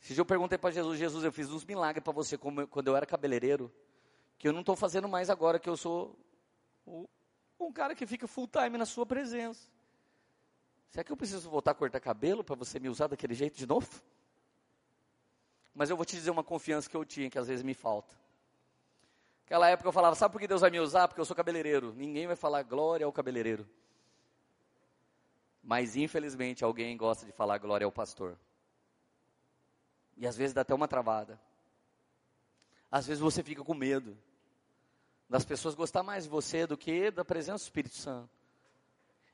Dia eu perguntei para Jesus, Jesus, eu fiz uns milagres para você quando eu era cabeleireiro, que eu não estou fazendo mais agora que eu sou um cara que fica full time na sua presença. Será que eu preciso voltar a cortar cabelo para você me usar daquele jeito de novo? Mas eu vou te dizer uma confiança que eu tinha, que às vezes me falta. Aquela época eu falava, sabe por que Deus vai me usar? Porque eu sou cabeleireiro. Ninguém vai falar glória ao cabeleireiro. Mas infelizmente alguém gosta de falar glória ao pastor. E às vezes dá até uma travada. Às vezes você fica com medo das pessoas gostar mais de você do que da presença do Espírito Santo.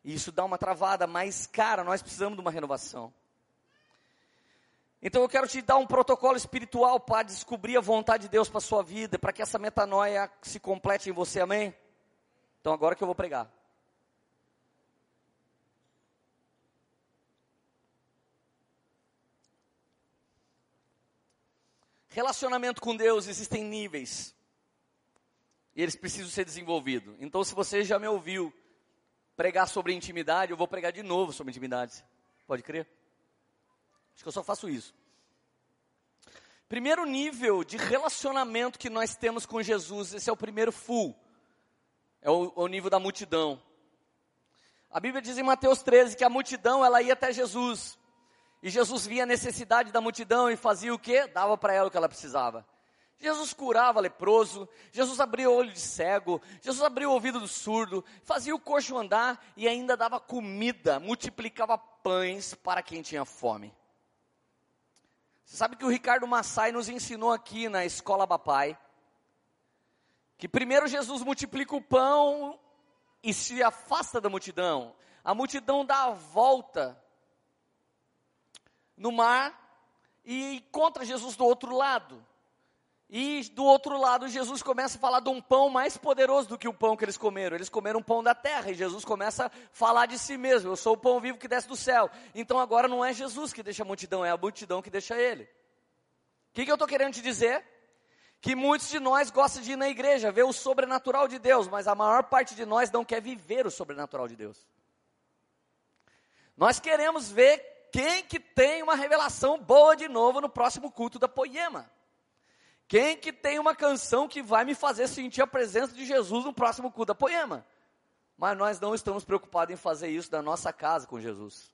E isso dá uma travada, mas cara, nós precisamos de uma renovação. Então eu quero te dar um protocolo espiritual para descobrir a vontade de Deus para sua vida, para que essa metanoia se complete em você, amém? Então agora que eu vou pregar. Relacionamento com Deus existem níveis. E eles precisam ser desenvolvidos. Então se você já me ouviu pregar sobre intimidade, eu vou pregar de novo sobre intimidade. Pode crer? Acho que eu só faço isso. Primeiro nível de relacionamento que nós temos com Jesus, esse é o primeiro full. É o, o nível da multidão. A Bíblia diz em Mateus 13 que a multidão ela ia até Jesus. E Jesus via a necessidade da multidão e fazia o quê? Dava para ela o que ela precisava. Jesus curava leproso, Jesus abria o olho de cego, Jesus abria o ouvido do surdo, fazia o coxo andar e ainda dava comida, multiplicava pães para quem tinha fome. Você sabe que o Ricardo Massai nos ensinou aqui na escola Bapai, que primeiro Jesus multiplica o pão e se afasta da multidão. A multidão dá a volta no mar e encontra Jesus do outro lado. E do outro lado, Jesus começa a falar de um pão mais poderoso do que o pão que eles comeram. Eles comeram um pão da terra e Jesus começa a falar de si mesmo: Eu sou o pão vivo que desce do céu. Então agora não é Jesus que deixa a multidão, é a multidão que deixa ele. O que, que eu estou querendo te dizer? Que muitos de nós gostam de ir na igreja, ver o sobrenatural de Deus, mas a maior parte de nós não quer viver o sobrenatural de Deus. Nós queremos ver quem que tem uma revelação boa de novo no próximo culto da Poema. Quem que tem uma canção que vai me fazer sentir a presença de Jesus no próximo culto da poema? Mas nós não estamos preocupados em fazer isso da nossa casa com Jesus.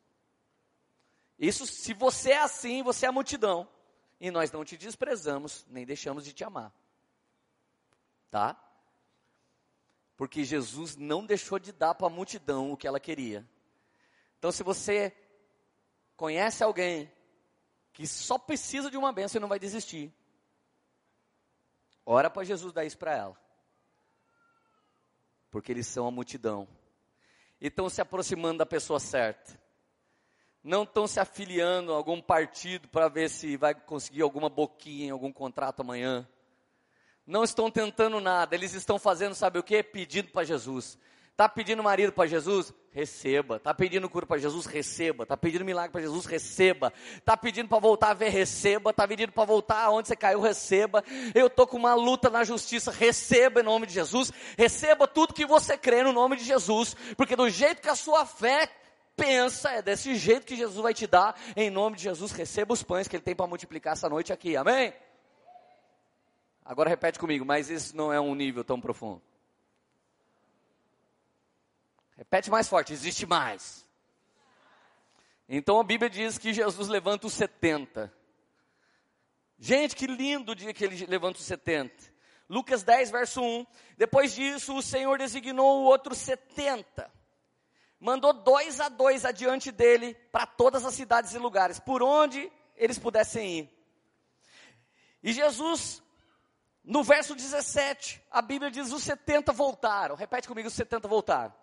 Isso, se você é assim, você é a multidão. E nós não te desprezamos, nem deixamos de te amar. Tá? Porque Jesus não deixou de dar para a multidão o que ela queria. Então, se você conhece alguém que só precisa de uma benção e não vai desistir, Ora para Jesus dar isso para ela. Porque eles são a multidão. E estão se aproximando da pessoa certa. Não estão se afiliando a algum partido para ver se vai conseguir alguma boquinha em algum contrato amanhã. Não estão tentando nada, eles estão fazendo, sabe o que? Pedindo para Jesus. Está pedindo marido para Jesus? Receba. Está pedindo cura para Jesus? Receba. Está pedindo milagre para Jesus? Receba. Está pedindo para voltar a ver? Receba. Está pedindo para voltar aonde você caiu? Receba. Eu estou com uma luta na justiça? Receba em nome de Jesus. Receba tudo que você crê no nome de Jesus. Porque do jeito que a sua fé pensa, é desse jeito que Jesus vai te dar. Em nome de Jesus, receba os pães que Ele tem para multiplicar essa noite aqui. Amém? Agora repete comigo, mas isso não é um nível tão profundo. Repete mais forte, existe mais. Então a Bíblia diz que Jesus levanta os 70. Gente, que lindo o dia que ele levanta os 70. Lucas 10, verso 1. Depois disso, o Senhor designou outros 70. Mandou dois a dois adiante dele para todas as cidades e lugares, por onde eles pudessem ir. E Jesus, no verso 17, a Bíblia diz: os 70 voltaram. Repete comigo: os 70 voltaram.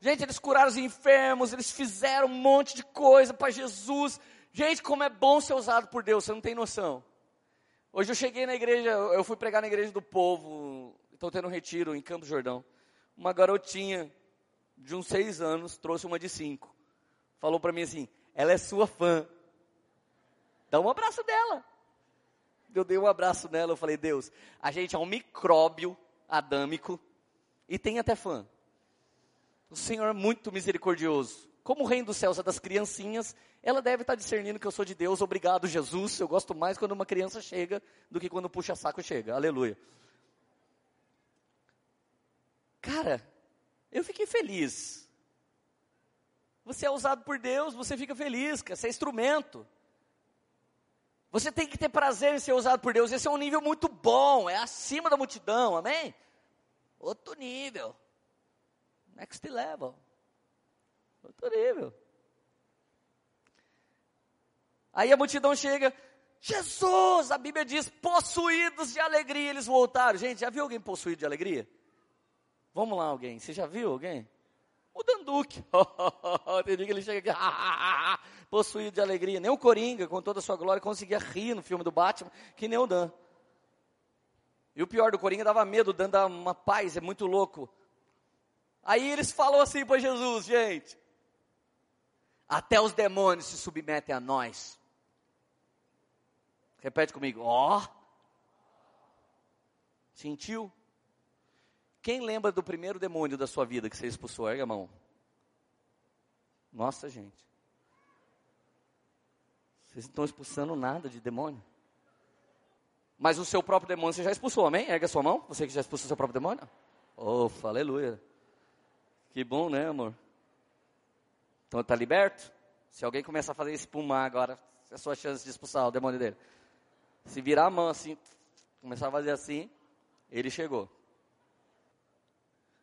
Gente, eles curaram os enfermos, eles fizeram um monte de coisa para Jesus. Gente, como é bom ser usado por Deus, você não tem noção. Hoje eu cheguei na igreja, eu fui pregar na igreja do povo, estou tendo um retiro em Campos Jordão. Uma garotinha de uns seis anos trouxe uma de cinco. Falou para mim assim: ela é sua fã. Dá um abraço dela. Eu dei um abraço nela, eu falei: Deus, a gente é um micróbio adâmico e tem até fã. O Senhor é muito misericordioso. Como o reino dos céus é das criancinhas, ela deve estar discernindo que eu sou de Deus. Obrigado, Jesus. Eu gosto mais quando uma criança chega do que quando puxa saco chega. Aleluia. Cara, eu fiquei feliz. Você é usado por Deus, você fica feliz, você é instrumento. Você tem que ter prazer em ser usado por Deus. Esse é um nível muito bom, é acima da multidão, amém? Outro nível. Next level. Outro nível. Aí a multidão chega, Jesus, a Bíblia diz, possuídos de alegria, eles voltaram. Gente, já viu alguém possuído de alegria? Vamos lá, alguém. Você já viu alguém? O Danduque. *laughs* Tem dia que ele chega aqui, possuído de alegria. Nem o Coringa, com toda a sua glória, conseguia rir no filme do Batman, que nem o Dan. E o pior do Coringa dava medo, o Dan dá uma paz, é muito louco. Aí eles falam assim para Jesus, gente. Até os demônios se submetem a nós. Repete comigo. Ó. Sentiu? Quem lembra do primeiro demônio da sua vida que você expulsou? Erga a mão. Nossa, gente. Vocês não estão expulsando nada de demônio. Mas o seu próprio demônio você já expulsou, amém? Erga a sua mão. Você que já expulsou o seu próprio demônio. Oh, aleluia. Que bom, né, amor? Então está liberto? Se alguém começar a fazer espumar agora, é a sua chance de expulsar o demônio dele. Se virar a mão assim, começar a fazer assim, ele chegou.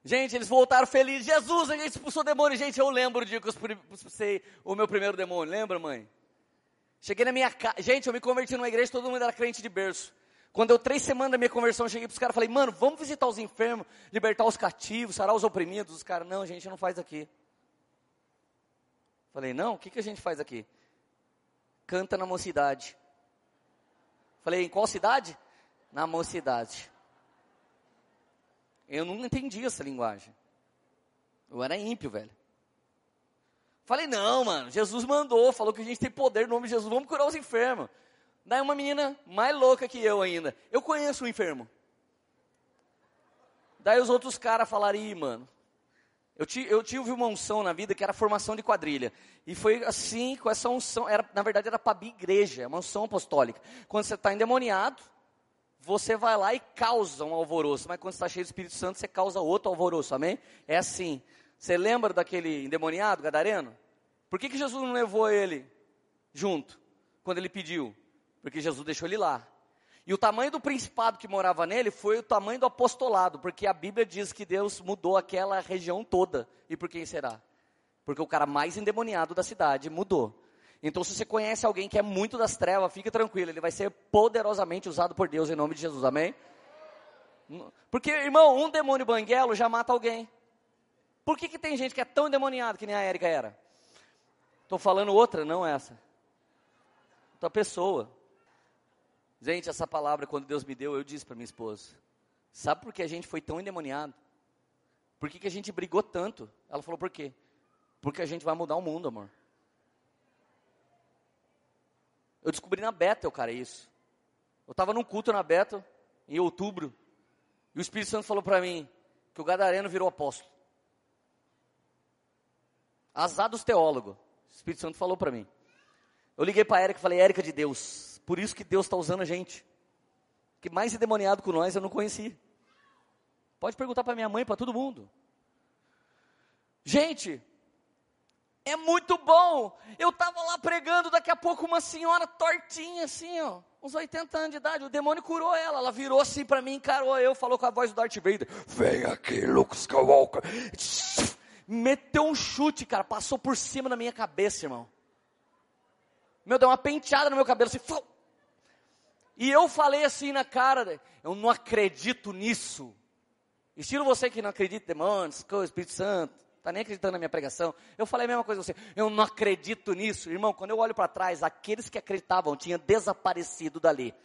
Gente, eles voltaram felizes. Jesus, gente expulsou o demônio. Gente, eu lembro o dia que eu expulsei o meu primeiro demônio. Lembra, mãe? Cheguei na minha casa. Gente, eu me converti numa igreja, todo mundo era crente de berço. Quando eu, três semanas da minha conversão, cheguei para os caras e falei, mano, vamos visitar os enfermos, libertar os cativos, sarar os oprimidos. Os caras, não, a gente não faz aqui. Falei, não, o que, que a gente faz aqui? Canta na mocidade. Falei, em qual cidade? Na mocidade. Eu não entendi essa linguagem. Eu era ímpio, velho. Falei, não, mano, Jesus mandou, falou que a gente tem poder no nome de Jesus, vamos curar os enfermos. Daí uma menina mais louca que eu ainda. Eu conheço um enfermo. Daí os outros caras falaram, ih, mano. Eu, eu tive uma unção na vida que era formação de quadrilha. E foi assim, com essa unção. Era, na verdade, era para abrir igreja, é uma unção apostólica. Quando você está endemoniado, você vai lá e causa um alvoroço. Mas quando está cheio do Espírito Santo, você causa outro alvoroço, amém? É assim. Você lembra daquele endemoniado, gadareno? Por que, que Jesus não levou ele junto, quando ele pediu? Porque Jesus deixou ele lá. E o tamanho do principado que morava nele foi o tamanho do apostolado, porque a Bíblia diz que Deus mudou aquela região toda. E por quem será? Porque o cara mais endemoniado da cidade mudou. Então, se você conhece alguém que é muito das trevas, fique tranquilo, ele vai ser poderosamente usado por Deus em nome de Jesus, amém? Porque, irmão, um demônio banguelo já mata alguém. Por que, que tem gente que é tão endemoniado que nem a Érica era? Estou falando outra, não essa. Outra pessoa. Gente, essa palavra, quando Deus me deu, eu disse para minha esposa: Sabe por que a gente foi tão endemoniado? Por que, que a gente brigou tanto? Ela falou: Por quê? Porque a gente vai mudar o mundo, amor. Eu descobri na Bethel, cara, isso. Eu estava num culto na Bethel, em outubro, e o Espírito Santo falou para mim que o Gadareno virou apóstolo. Azar dos teólogos. O Espírito Santo falou para mim. Eu liguei para a Érica e falei, Érica de Deus, por isso que Deus está usando a gente. Que mais endemoniado com nós eu não conheci. Pode perguntar para minha mãe, para todo mundo. Gente, é muito bom. Eu estava lá pregando, daqui a pouco uma senhora tortinha assim, ó, uns 80 anos de idade, o demônio curou ela. Ela virou assim para mim, encarou eu, falou com a voz do Darth Vader: Vem aqui, Luke Skywalker. Meteu um chute, cara, passou por cima da minha cabeça, irmão. Meu, deu uma penteada no meu cabelo assim. E eu falei assim na cara, eu não acredito nisso. Estilo você que não acredita em demônios, o Espírito Santo, está nem acreditando na minha pregação. Eu falei a mesma coisa que você, eu não acredito nisso. Irmão, quando eu olho para trás, aqueles que acreditavam tinham desaparecido dali.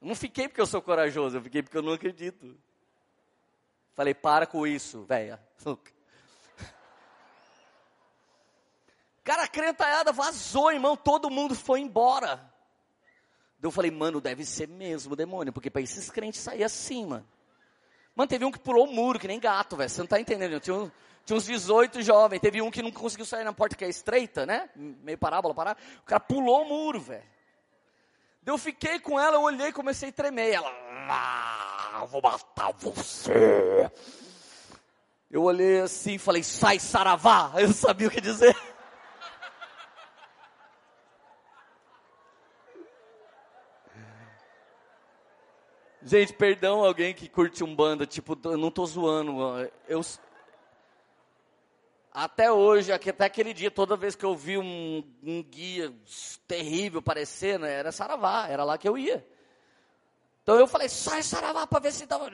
Eu não fiquei porque eu sou corajoso, eu fiquei porque eu não acredito. Falei, para com isso, velha. *laughs* Cara, a crentalhada vazou, irmão, todo mundo foi embora. Eu falei, mano, deve ser mesmo demônio, porque para esses crentes sair assim, mano. Mano, teve um que pulou o muro, que nem gato, velho, você não tá entendendo. Tinha, tinha uns 18 jovens, teve um que não conseguiu sair na porta que é estreita, né? Meio parábola, parar. O cara pulou o muro, velho. Eu fiquei com ela, eu olhei comecei a tremer. Ela, ah, vou matar você. Eu olhei assim e falei, sai, saravá. *laughs* Eu sabia o que dizer. Gente, perdão alguém que curte um banda, tipo, eu não tô zoando. Eu até hoje, até aquele dia, toda vez que eu vi um, um guia terrível parecendo, era Saravá, era lá que eu ia. Então eu falei, sai Saravá para ver se dava.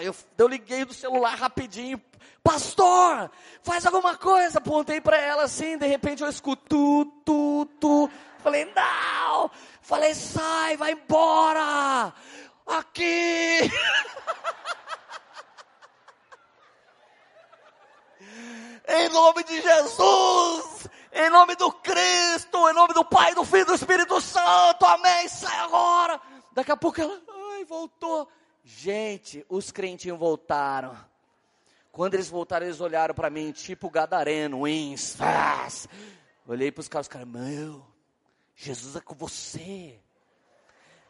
Eu, eu liguei do celular rapidinho, pastor, faz alguma coisa. Apontei para ela assim, de repente eu escuto tu, tu, tu. Falei, não! Falei, sai, vai embora! Aqui! *laughs* em nome de Jesus! Em nome do Cristo, em nome do Pai, do Filho e do Espírito Santo, amém. Sai agora. Daqui a pouco ela, ai, voltou. Gente, os crentinhos voltaram. Quando eles voltaram, eles olharam para mim, tipo gadareno, faz. Olhei para os caras, os caras, meu, Jesus é com você.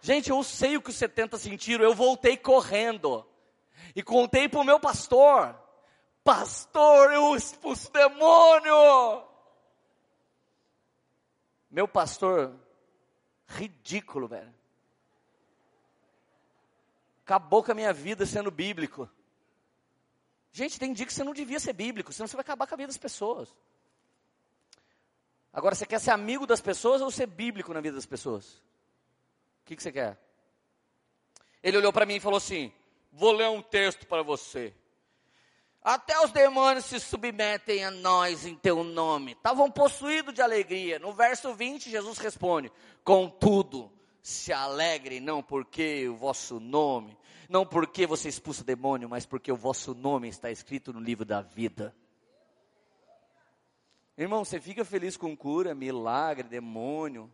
Gente, eu sei o que os 70 sentiram, eu voltei correndo. E contei para o meu pastor. Pastor, eu expulso demônio. Meu pastor, ridículo, velho. Acabou com a minha vida sendo bíblico. Gente, tem dia que você não devia ser bíblico, senão você vai acabar com a vida das pessoas. Agora, você quer ser amigo das pessoas ou ser bíblico na vida das pessoas? O que, que você quer? Ele olhou para mim e falou assim: Vou ler um texto para você. Até os demônios se submetem a nós em teu nome. Estavam possuídos de alegria. No verso 20, Jesus responde: Contudo, se alegrem, não porque o vosso nome, não porque você expulsa o demônio, mas porque o vosso nome está escrito no livro da vida. Irmão, você fica feliz com cura, milagre, demônio.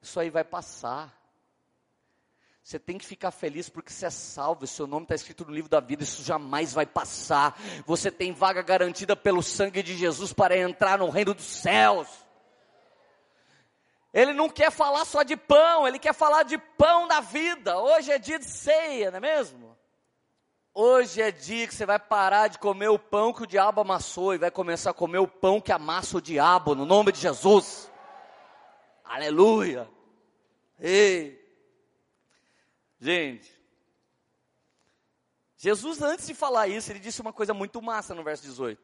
Isso aí vai passar. Você tem que ficar feliz porque você é salvo, seu nome está escrito no livro da vida, isso jamais vai passar. Você tem vaga garantida pelo sangue de Jesus para entrar no reino dos céus. Ele não quer falar só de pão, ele quer falar de pão da vida. Hoje é dia de ceia, não é mesmo? Hoje é dia que você vai parar de comer o pão que o diabo amassou e vai começar a comer o pão que amassa o diabo, no nome de Jesus. Aleluia. Ei. Gente, Jesus, antes de falar isso, ele disse uma coisa muito massa no verso 18.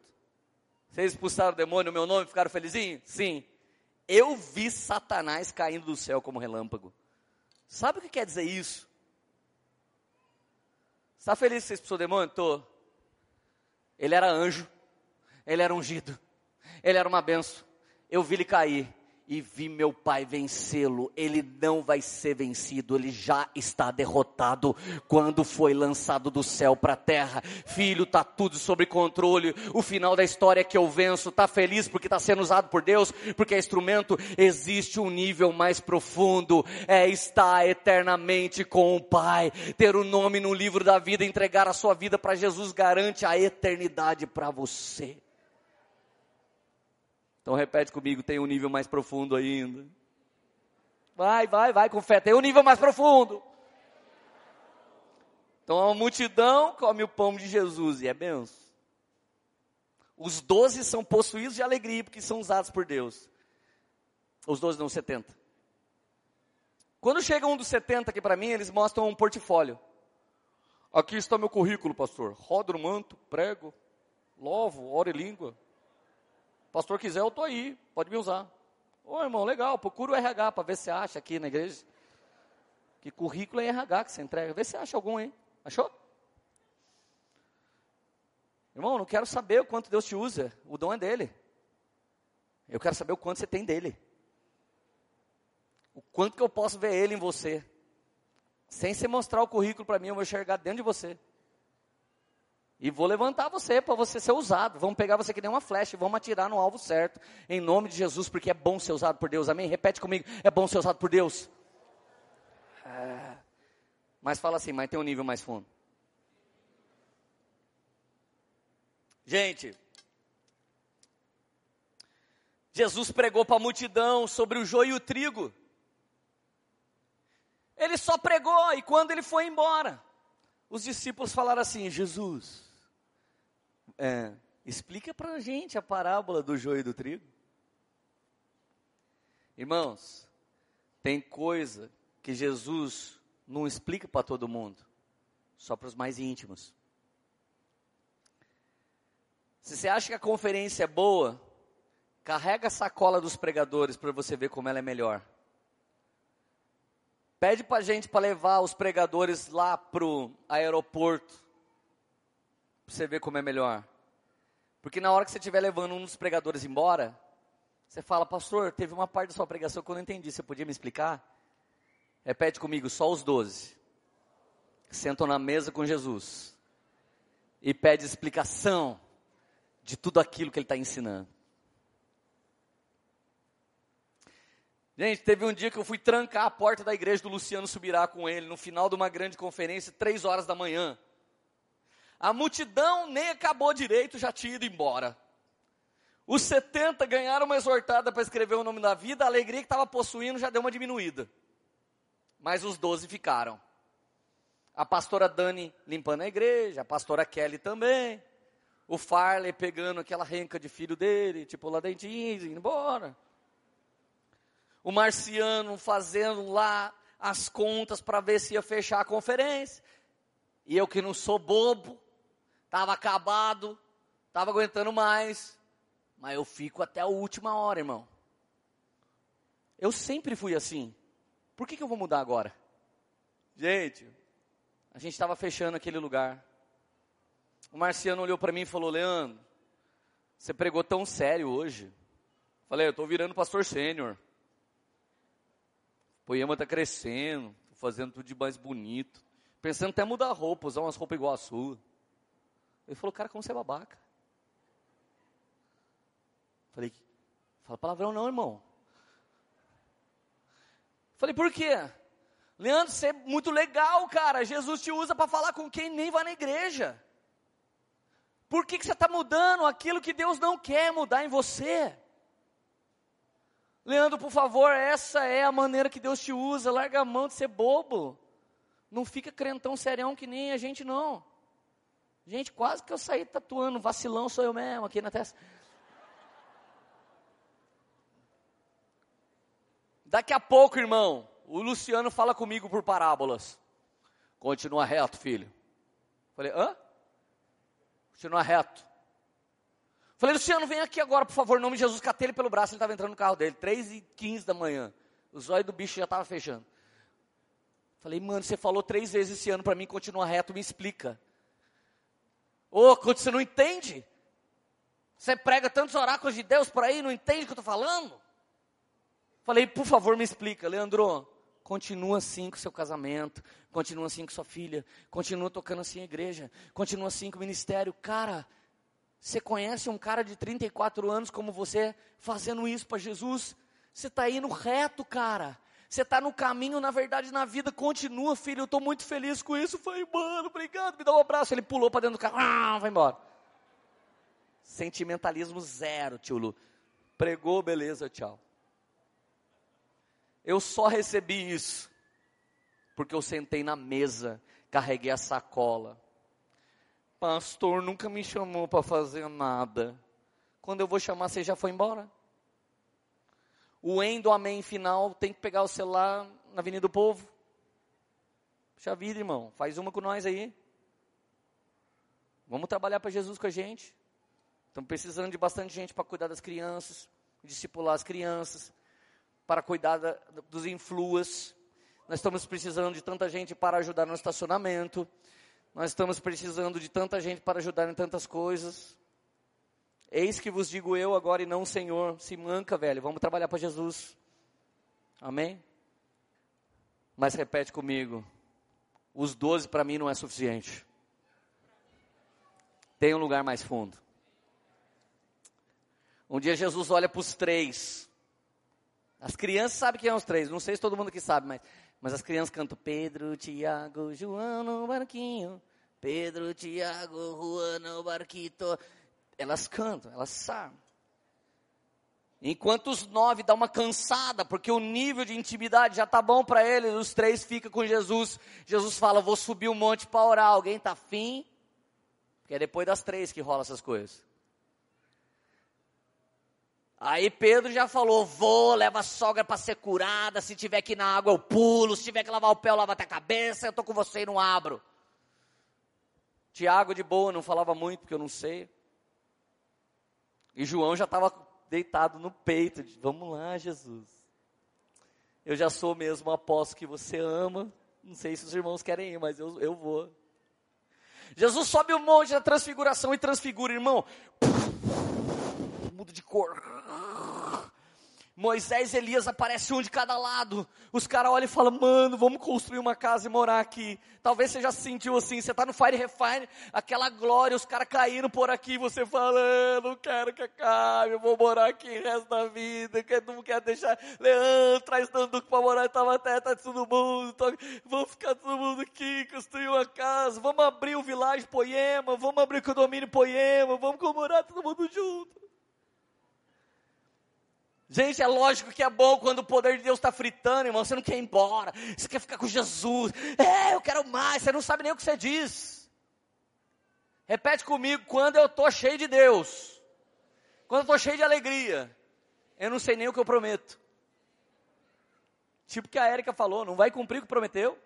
Vocês expulsaram o demônio no meu nome e ficaram felizinhos? Sim. Eu vi Satanás caindo do céu como relâmpago. Sabe o que quer dizer isso? Está feliz que você expulsou o demônio? Estou. Ele era anjo. Ele era ungido. Ele era uma benção. Eu vi ele cair e vi meu pai vencê-lo. Ele não vai ser vencido, ele já está derrotado quando foi lançado do céu para a terra. Filho, tá tudo sob controle. O final da história é que eu venço. Tá feliz porque está sendo usado por Deus, porque é instrumento. Existe um nível mais profundo, é estar eternamente com o Pai, ter o nome no livro da vida, entregar a sua vida para Jesus garante a eternidade para você. Então repete comigo, tem um nível mais profundo ainda. Vai, vai, vai com fé, tem um nível mais profundo. Então a multidão come o pão de Jesus e é benção. Os doze são possuídos de alegria porque são usados por Deus. Os doze não, setenta. Quando chega um dos setenta aqui para mim, eles mostram um portfólio. Aqui está meu currículo, pastor. Rodo manto, prego, lovo, oro e língua pastor quiser, eu estou aí, pode me usar. Ô irmão, legal, procura o RH para ver se acha aqui na igreja. Que currículo é RH que você entrega. Vê se acha algum aí. Achou? Irmão, não quero saber o quanto Deus te usa. O dom é dele. Eu quero saber o quanto você tem dele. O quanto que eu posso ver ele em você. Sem você mostrar o currículo para mim, eu vou enxergar dentro de você. E vou levantar você para você ser usado. Vamos pegar você que nem uma flecha e vamos atirar no alvo certo. Em nome de Jesus, porque é bom ser usado por Deus. Amém? Repete comigo. É bom ser usado por Deus. É. Mas fala assim, mas tem um nível mais fundo. Gente, Jesus pregou para a multidão sobre o joio e o trigo. Ele só pregou e quando ele foi embora, os discípulos falaram assim: Jesus, é, explica para a gente a parábola do joio e do trigo. Irmãos, tem coisa que Jesus não explica para todo mundo, só para os mais íntimos. Se você acha que a conferência é boa, carrega a sacola dos pregadores para você ver como ela é melhor. Pede para a gente para levar os pregadores lá para o aeroporto, para você ver como é melhor. Porque na hora que você estiver levando um dos pregadores embora, você fala, pastor, teve uma parte da sua pregação que eu não entendi, você podia me explicar? Repete comigo, só os doze. Sentam na mesa com Jesus. E pede explicação de tudo aquilo que ele está ensinando. Gente, teve um dia que eu fui trancar a porta da igreja do Luciano Subirá com ele, no final de uma grande conferência, três horas da manhã. A multidão nem acabou direito, já tinha ido embora. Os 70 ganharam uma exortada para escrever o nome da vida, a alegria que estava possuindo já deu uma diminuída. Mas os 12 ficaram. A pastora Dani limpando a igreja, a pastora Kelly também. O Farley pegando aquela renca de filho dele, tipo lá dentinho, indo embora. O Marciano fazendo lá as contas para ver se ia fechar a conferência. E eu que não sou bobo, estava acabado, estava aguentando mais. Mas eu fico até a última hora, irmão. Eu sempre fui assim. Por que, que eu vou mudar agora? Gente, a gente estava fechando aquele lugar. O Marciano olhou para mim e falou: Leandro, você pregou tão sério hoje. Falei: eu estou virando pastor sênior. O poema está crescendo, estou fazendo tudo de mais bonito. Pensando até mudar a roupa, usar umas roupas igual a sua. Ele falou: cara, como você é babaca? Falei: fala palavrão não, irmão. Falei: por quê? Leandro, você é muito legal, cara. Jesus te usa para falar com quem nem vai na igreja. Por que, que você está mudando aquilo que Deus não quer mudar em você? Leandro, por favor, essa é a maneira que Deus te usa. Larga a mão de ser bobo. Não fica crentão serião que nem a gente, não. Gente, quase que eu saí tatuando. Vacilão sou eu mesmo aqui na testa. Daqui a pouco, irmão, o Luciano fala comigo por parábolas. Continua reto, filho. Falei, hã? Continua reto. Falei, Luciano, vem aqui agora, por favor, em nome de Jesus. Catei ele pelo braço, ele estava entrando no carro dele. 3 e 15 da manhã. O zóio do bicho já estava fechando. Falei, mano, você falou três vezes esse ano para mim, continua reto, me explica. Ô, oh, você não entende? Você prega tantos oráculos de Deus por aí, não entende o que eu estou falando? Falei, por favor, me explica, Leandro. Continua assim com seu casamento, continua assim com sua filha, continua tocando assim a igreja, continua assim com o ministério. Cara, você conhece um cara de 34 anos como você fazendo isso para Jesus? Você está indo reto, cara. Você está no caminho, na verdade, na vida. Continua, filho. Eu estou muito feliz com isso. Falei, mano, obrigado. Me dá um abraço. Ele pulou para dentro do carro. Ah, vai embora. Sentimentalismo zero, tio Lu. Pregou, beleza, tchau. Eu só recebi isso porque eu sentei na mesa, carreguei a sacola. Pastor nunca me chamou para fazer nada. Quando eu vou chamar, você já foi embora? O em do amém final tem que pegar o celular na Avenida do Povo. Puxa vida, irmão. Faz uma com nós aí. Vamos trabalhar para Jesus com a gente. Estamos precisando de bastante gente para cuidar das crianças, discipular as crianças, para cuidar da, dos influas. Nós estamos precisando de tanta gente para ajudar no estacionamento. Nós estamos precisando de tanta gente para ajudar em tantas coisas. Eis que vos digo eu agora e não o Senhor. Se manca, velho. Vamos trabalhar para Jesus. Amém? Mas repete comigo. Os doze para mim não é suficiente. Tem um lugar mais fundo. Um dia Jesus olha para os três. As crianças sabem quem é os três, não sei se todo mundo aqui sabe, mas, mas as crianças cantam Pedro, Tiago, João no barquinho. Pedro, Tiago, Juan no barquito. Elas cantam, elas sabem. Enquanto os nove dá uma cansada, porque o nível de intimidade já tá bom para eles, os três ficam com Jesus. Jesus fala: Vou subir um monte para orar. Alguém tá afim? Porque é depois das três que rola essas coisas. Aí Pedro já falou: vou, leva a sogra para ser curada. Se tiver que ir na água, eu pulo. Se tiver que lavar o pé, eu lavo até a cabeça. Eu tô com você e não abro. Tiago de boa, não falava muito, porque eu não sei. E João já estava deitado no peito. De, Vamos lá, Jesus. Eu já sou mesmo um apóstolo que você ama. Não sei se os irmãos querem ir, mas eu, eu vou. Jesus sobe o monte da transfiguração e transfigura, irmão. Muda de cor Moisés e Elias aparecem um de cada lado. Os caras olham e falam, mano, vamos construir uma casa e morar aqui. Talvez você já se sentiu assim, você está no Fire Refine, aquela glória, os caras caíram por aqui, você fala, não quero que acabe, eu vou morar aqui o resto da vida, que não quer deixar, Leandro, traz Danduco para morar em Taubaté, tá todo mundo, vamos ficar todo mundo aqui, construir uma casa, vamos abrir o Village Poema, vamos abrir o Condomínio Poema, vamos comemorar todo mundo junto. Gente, é lógico que é bom quando o poder de Deus está fritando, irmão. Você não quer ir embora, você quer ficar com Jesus. É, eu quero mais. Você não sabe nem o que você diz. Repete comigo: quando eu estou cheio de Deus, quando eu estou cheio de alegria, eu não sei nem o que eu prometo. Tipo que a Érica falou: não vai cumprir o que prometeu.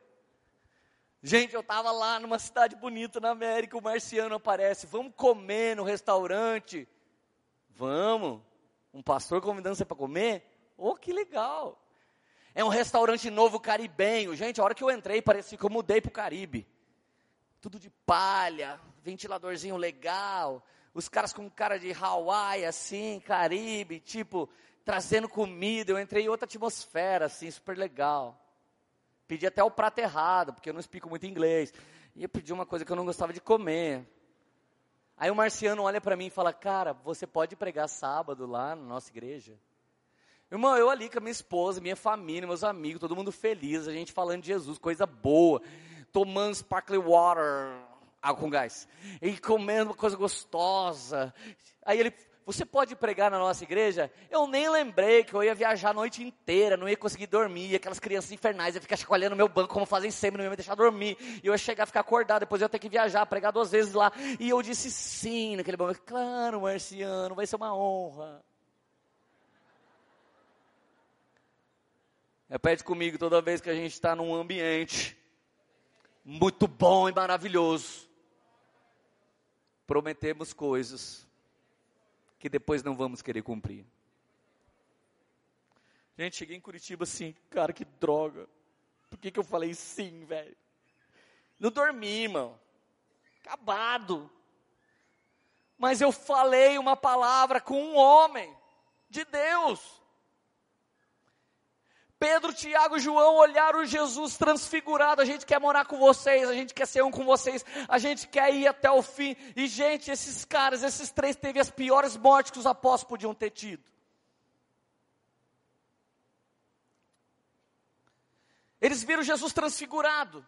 Gente, eu estava lá numa cidade bonita na América, o marciano aparece. Vamos comer no restaurante? Vamos. Um pastor convidando você para comer? Oh, que legal! É um restaurante novo caribenho. Gente, a hora que eu entrei, parecia que eu mudei para o Caribe. Tudo de palha, ventiladorzinho legal. Os caras com cara de Hawaii, assim, Caribe, tipo, trazendo comida. Eu entrei em outra atmosfera, assim, super legal. Pedi até o prato errado, porque eu não explico muito inglês. E eu pedi uma coisa que eu não gostava de comer. Aí o marciano olha para mim e fala: Cara, você pode pregar sábado lá na nossa igreja? Irmão, eu ali com a minha esposa, minha família, meus amigos, todo mundo feliz, a gente falando de Jesus, coisa boa, tomando sparkling water, água com gás, e comendo uma coisa gostosa. Aí ele você pode pregar na nossa igreja? Eu nem lembrei que eu ia viajar a noite inteira, não ia conseguir dormir, aquelas crianças infernais iam ficar chacoalhando meu banco, como fazem sempre, não ia me deixar dormir, e eu ia chegar a ficar acordado, depois eu ia ter que viajar, pregar duas vezes lá, e eu disse sim naquele momento, claro, Marciano, vai ser uma honra. Repete comigo toda vez que a gente está num ambiente muito bom e maravilhoso. Prometemos coisas que depois não vamos querer cumprir. Gente, cheguei em Curitiba assim, cara, que droga. Por que, que eu falei sim, velho? Não dormi, irmão. Acabado. Mas eu falei uma palavra com um homem de Deus. Pedro, Tiago João olharam Jesus transfigurado. A gente quer morar com vocês, a gente quer ser um com vocês, a gente quer ir até o fim. E, gente, esses caras, esses três, teve as piores mortes que os apóstolos podiam ter tido. Eles viram Jesus transfigurado.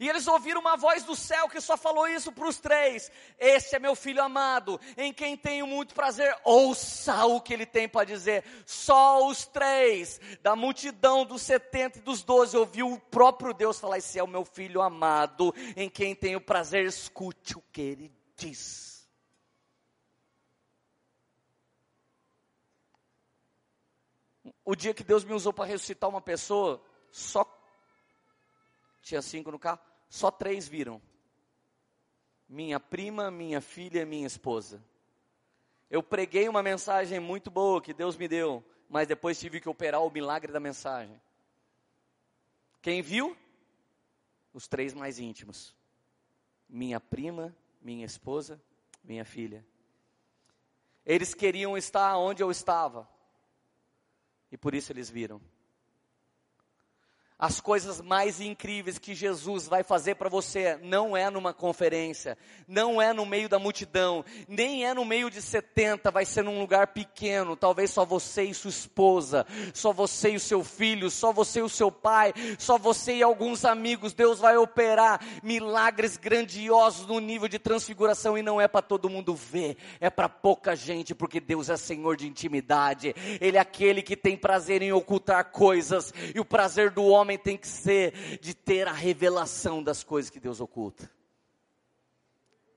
E eles ouviram uma voz do céu que só falou isso para os três: Esse é meu filho amado, em quem tenho muito prazer. Ouça o que ele tem para dizer. Só os três, da multidão dos setenta e dos doze, ouviu o próprio Deus falar: Esse é o meu filho amado, em quem tenho prazer. Escute o que ele diz. O dia que Deus me usou para ressuscitar uma pessoa, só tinha cinco no carro, só três viram. Minha prima, minha filha e minha esposa. Eu preguei uma mensagem muito boa que Deus me deu, mas depois tive que operar o milagre da mensagem. Quem viu? Os três mais íntimos: minha prima, minha esposa, minha filha. Eles queriam estar onde eu estava, e por isso eles viram as coisas mais incríveis que Jesus vai fazer para você não é numa conferência, não é no meio da multidão, nem é no meio de 70, vai ser num lugar pequeno, talvez só você e sua esposa, só você e o seu filho, só você e o seu pai, só você e alguns amigos. Deus vai operar milagres grandiosos no nível de transfiguração e não é para todo mundo ver, é para pouca gente, porque Deus é Senhor de intimidade. Ele é aquele que tem prazer em ocultar coisas e o prazer do homem homem tem que ser de ter a revelação das coisas que Deus oculta.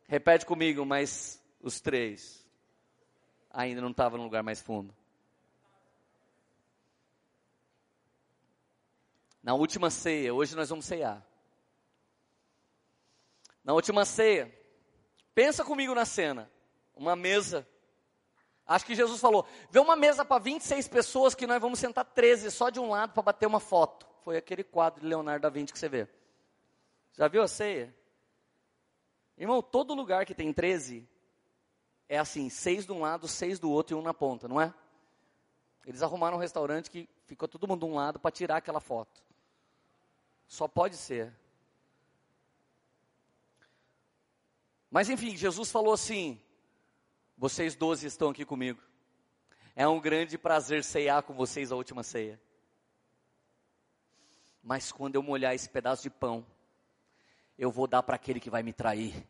Repete comigo, mas os três ainda não estavam no lugar mais fundo. Na última ceia, hoje nós vamos ceiar. Na última ceia, pensa comigo na cena, uma mesa. Acho que Jesus falou: vê uma mesa para 26 pessoas que nós vamos sentar 13 só de um lado para bater uma foto foi aquele quadro de Leonardo da Vinci que você vê. Já viu a ceia? Irmão, todo lugar que tem 13 é assim, seis de um lado, seis do outro e um na ponta, não é? Eles arrumaram um restaurante que ficou todo mundo de um lado para tirar aquela foto. Só pode ser. Mas enfim, Jesus falou assim: vocês doze estão aqui comigo. É um grande prazer ceiar com vocês a última ceia. Mas quando eu molhar esse pedaço de pão, eu vou dar para aquele que vai me trair.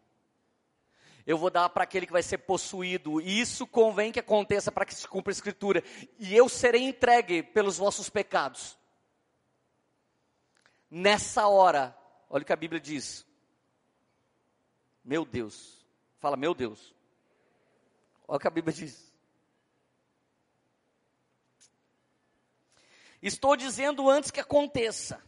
Eu vou dar para aquele que vai ser possuído. E isso convém que aconteça para que se cumpra a escritura. E eu serei entregue pelos vossos pecados. Nessa hora, olha o que a Bíblia diz. Meu Deus. Fala, meu Deus. Olha o que a Bíblia diz. Estou dizendo antes que aconteça,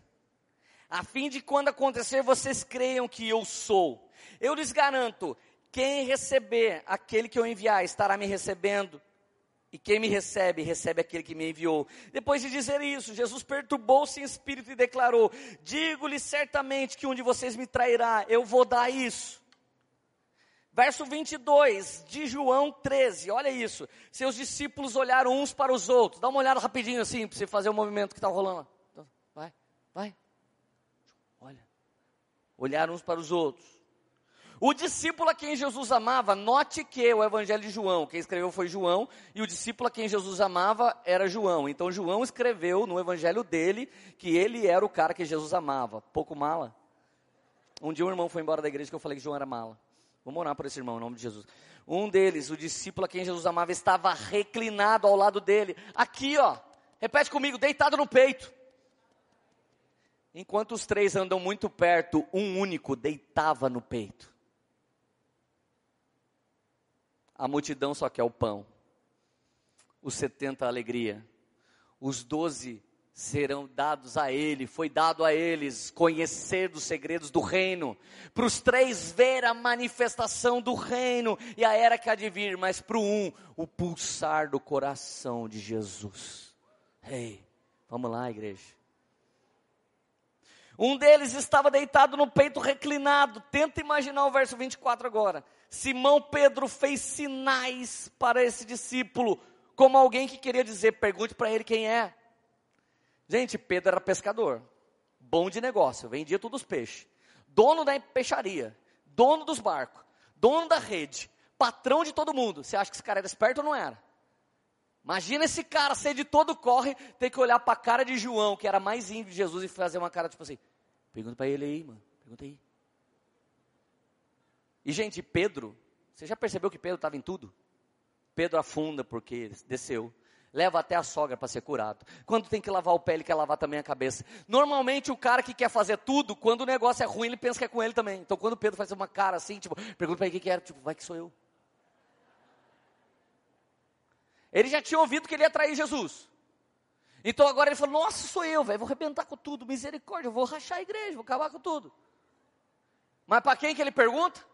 a fim de quando acontecer vocês creiam que eu sou. Eu lhes garanto, quem receber aquele que eu enviar estará me recebendo. E quem me recebe, recebe aquele que me enviou. Depois de dizer isso, Jesus perturbou-se em espírito e declarou: Digo-lhe certamente que um de vocês me trairá, eu vou dar isso. Verso 22 de João 13, olha isso. Seus discípulos olharam uns para os outros. Dá uma olhada rapidinho assim, para você fazer o movimento que está rolando lá. Então, vai, vai. Olha. Olharam uns para os outros. O discípulo a quem Jesus amava, note que o evangelho de João, quem escreveu foi João, e o discípulo a quem Jesus amava era João. Então João escreveu no evangelho dele que ele era o cara que Jesus amava. Pouco mala. Um dia um irmão foi embora da igreja que eu falei que João era mala. Vamos orar por esse irmão, em nome de Jesus. Um deles, o discípulo a quem Jesus amava, estava reclinado ao lado dele. Aqui, ó. Repete comigo, deitado no peito. Enquanto os três andam muito perto, um único deitava no peito. A multidão só quer o pão. Os setenta a alegria. Os doze serão dados a ele, foi dado a eles conhecer dos segredos do reino, para os três ver a manifestação do reino e a era que há de vir, mas para o um, o pulsar do coração de Jesus. Ei, hey, vamos lá, igreja. Um deles estava deitado no peito reclinado. Tenta imaginar o verso 24 agora. Simão Pedro fez sinais para esse discípulo, como alguém que queria dizer: pergunte para ele quem é. Gente, Pedro era pescador, bom de negócio, vendia todos os peixes, dono da peixaria, dono dos barcos, dono da rede, patrão de todo mundo. Você acha que esse cara era esperto ou não era? Imagina esse cara ser de todo corre, ter que olhar para a cara de João, que era mais índio de Jesus, e fazer uma cara tipo assim: pergunta para ele aí, mano, pergunta aí. E, gente, Pedro, você já percebeu que Pedro estava em tudo? Pedro afunda porque desceu leva até a sogra para ser curado. Quando tem que lavar o pé, ele quer lavar também a cabeça. Normalmente o cara que quer fazer tudo, quando o negócio é ruim, ele pensa que é com ele também. Então quando Pedro faz uma cara assim, tipo, pergunta para ele o que, era, tipo, vai que sou eu. Ele já tinha ouvido que ele ia trair Jesus. Então agora ele falou: Nossa, sou eu, velho, vou arrebentar com tudo, misericórdia, vou rachar a igreja, vou acabar com tudo. Mas para quem que ele pergunta?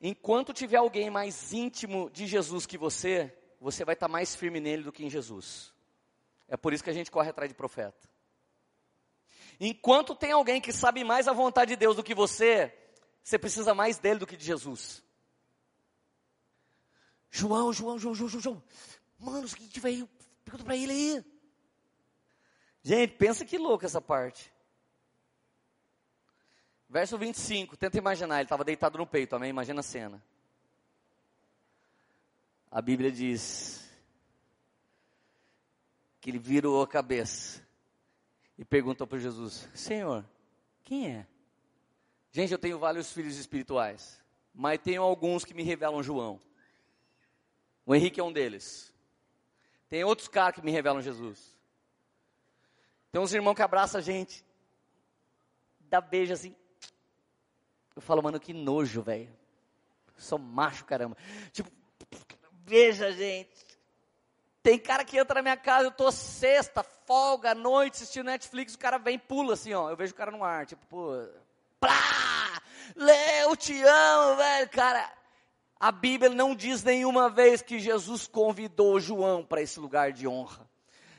Enquanto tiver alguém mais íntimo de Jesus que você, você vai estar mais firme nele do que em Jesus. É por isso que a gente corre atrás de profeta. Enquanto tem alguém que sabe mais a vontade de Deus do que você, você precisa mais dele do que de Jesus. João, João, João, João, João, João. Mano, o seguinte, velho, pergunta para ele aí. Gente, pensa que louco essa parte. Verso 25, tenta imaginar, ele estava deitado no peito, amém? Imagina a cena. A Bíblia diz que ele virou a cabeça e perguntou para Jesus: Senhor, quem é? Gente, eu tenho vários filhos espirituais, mas tenho alguns que me revelam João. O Henrique é um deles. Tem outros caras que me revelam Jesus. Tem uns irmãos que abraçam a gente, dá beijo assim. Eu falo, mano, que nojo, velho. Sou macho, caramba. Tipo, veja, gente. Tem cara que entra na minha casa, eu tô sexta, folga, noite, assistindo Netflix, o cara vem e pula assim, ó. Eu vejo o cara no ar, tipo, pô. Plá! Leu, te amo, velho. Cara, a Bíblia não diz nenhuma vez que Jesus convidou João para esse lugar de honra.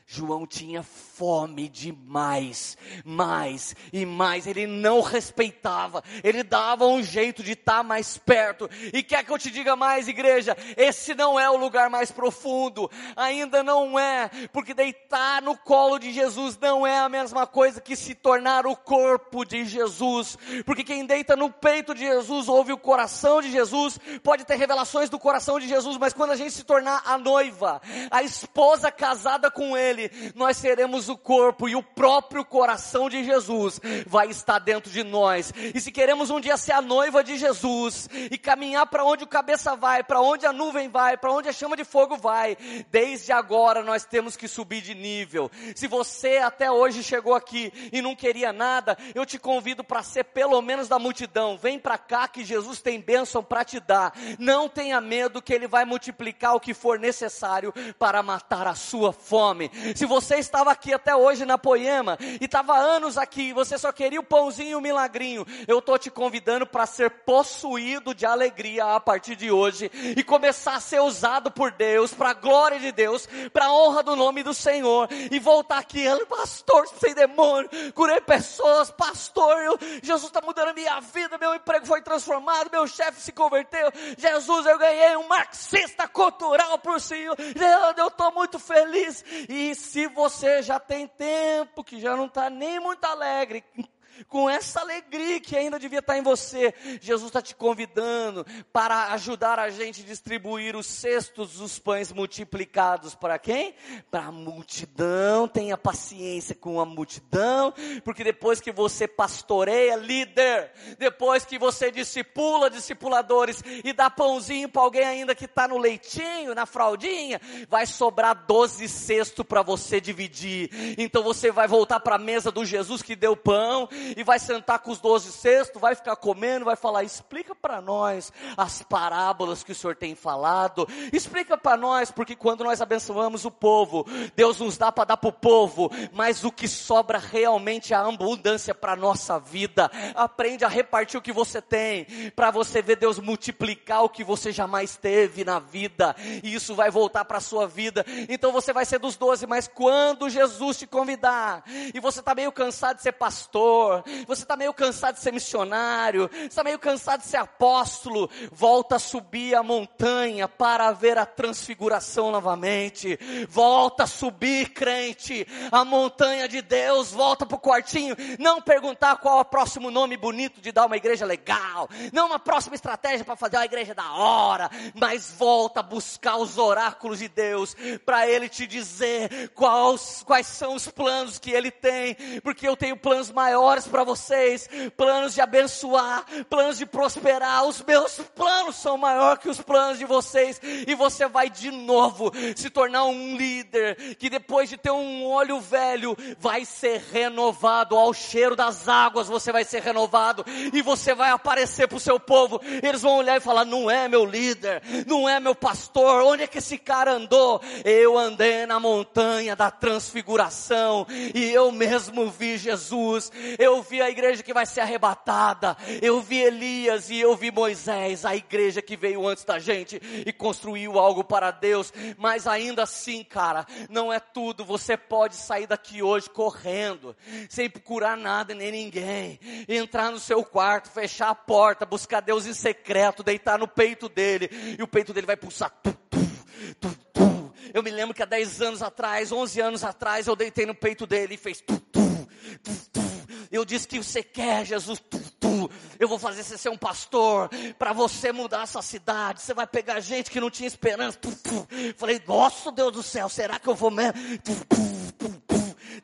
João tinha fome de mais, mais e mais. Ele não respeitava, ele dava um jeito de estar tá mais perto. E quer que eu te diga mais, igreja? Esse não é o lugar mais profundo, ainda não é, porque deitar no colo de Jesus não é a mesma coisa que se tornar o corpo de Jesus, porque quem deita no peito de Jesus ouve o coração de Jesus, pode ter revelações do coração de Jesus, mas quando a gente se tornar a noiva, a esposa casada com ele, nós seremos o corpo e o próprio coração de Jesus vai estar dentro de nós. E se queremos um dia ser a noiva de Jesus e caminhar para onde o cabeça vai, para onde a nuvem vai, para onde a chama de fogo vai, desde agora nós temos que subir de nível. Se você até hoje chegou aqui e não queria nada, eu te convido para ser pelo menos da multidão. Vem para cá que Jesus tem bênção para te dar. Não tenha medo que ele vai multiplicar o que for necessário para matar a sua fome. Se você estava aqui até hoje na Poema e estava anos aqui, você só queria o pãozinho e o milagrinho, eu estou te convidando para ser possuído de alegria a partir de hoje e começar a ser usado por Deus, para a glória de Deus, para a honra do nome do Senhor e voltar aqui, pastor, sem demônio, curei pessoas, pastor, eu, Jesus está mudando a minha vida, meu emprego foi transformado, meu chefe se converteu, Jesus, eu ganhei um marxista cultural por Senhor, eu estou muito feliz e se você já tem tempo que já não está nem muito alegre, com essa alegria que ainda devia estar em você. Jesus está te convidando para ajudar a gente a distribuir os cestos dos pães multiplicados para quem? Para a multidão. Tenha paciência com a multidão, porque depois que você pastoreia, líder, depois que você discipula discipuladores e dá pãozinho para alguém ainda que está no leitinho, na fraldinha, vai sobrar 12 cestos para você dividir. Então você vai voltar para a mesa do Jesus que deu pão e vai sentar com os doze cestos, vai ficar comendo, vai falar: explica para nós as parábolas que o Senhor tem falado, explica para nós, porque quando nós abençoamos o povo, Deus nos dá para dar para o povo, mas o que sobra realmente é a abundância para nossa vida. Aprende a repartir o que você tem, para você ver Deus multiplicar o que você jamais teve na vida, e isso vai voltar para a sua vida. Então você vai ser dos doze, mas quando Jesus te convidar, e você está meio cansado de ser pastor, você está meio cansado de ser missionário, está meio cansado de ser apóstolo, volta a subir a montanha para ver a transfiguração novamente. Volta a subir, crente, a montanha de Deus, volta para o quartinho, não perguntar qual é o próximo nome bonito de dar uma igreja legal, não uma próxima estratégia para fazer uma igreja da hora, mas volta a buscar os oráculos de Deus, para Ele te dizer quais, quais são os planos que Ele tem, porque eu tenho planos maiores para vocês, planos de abençoar, planos de prosperar. Os meus planos são maiores que os planos de vocês, e você vai de novo se tornar um líder que depois de ter um óleo velho vai ser renovado ao cheiro das águas. Você vai ser renovado e você vai aparecer para o seu povo. Eles vão olhar e falar: não é meu líder, não é meu pastor. Onde é que esse cara andou? Eu andei na montanha da transfiguração e eu mesmo vi Jesus. Eu eu vi a igreja que vai ser arrebatada, eu vi Elias e eu vi Moisés, a igreja que veio antes da gente e construiu algo para Deus, mas ainda assim, cara, não é tudo. Você pode sair daqui hoje correndo, sem procurar nada nem ninguém, entrar no seu quarto, fechar a porta, buscar Deus em secreto, deitar no peito dele. E o peito dele vai pulsar. Tu, tu, tu, eu me lembro que há 10 anos atrás, 11 anos atrás, eu deitei no peito dele e fez tu, tu, tu, tu, eu disse que você quer, Jesus. Tu, tu. Eu vou fazer você ser um pastor para você mudar essa cidade. Você vai pegar gente que não tinha esperança. Tu. Falei, nossa Deus do céu, será que eu vou mesmo?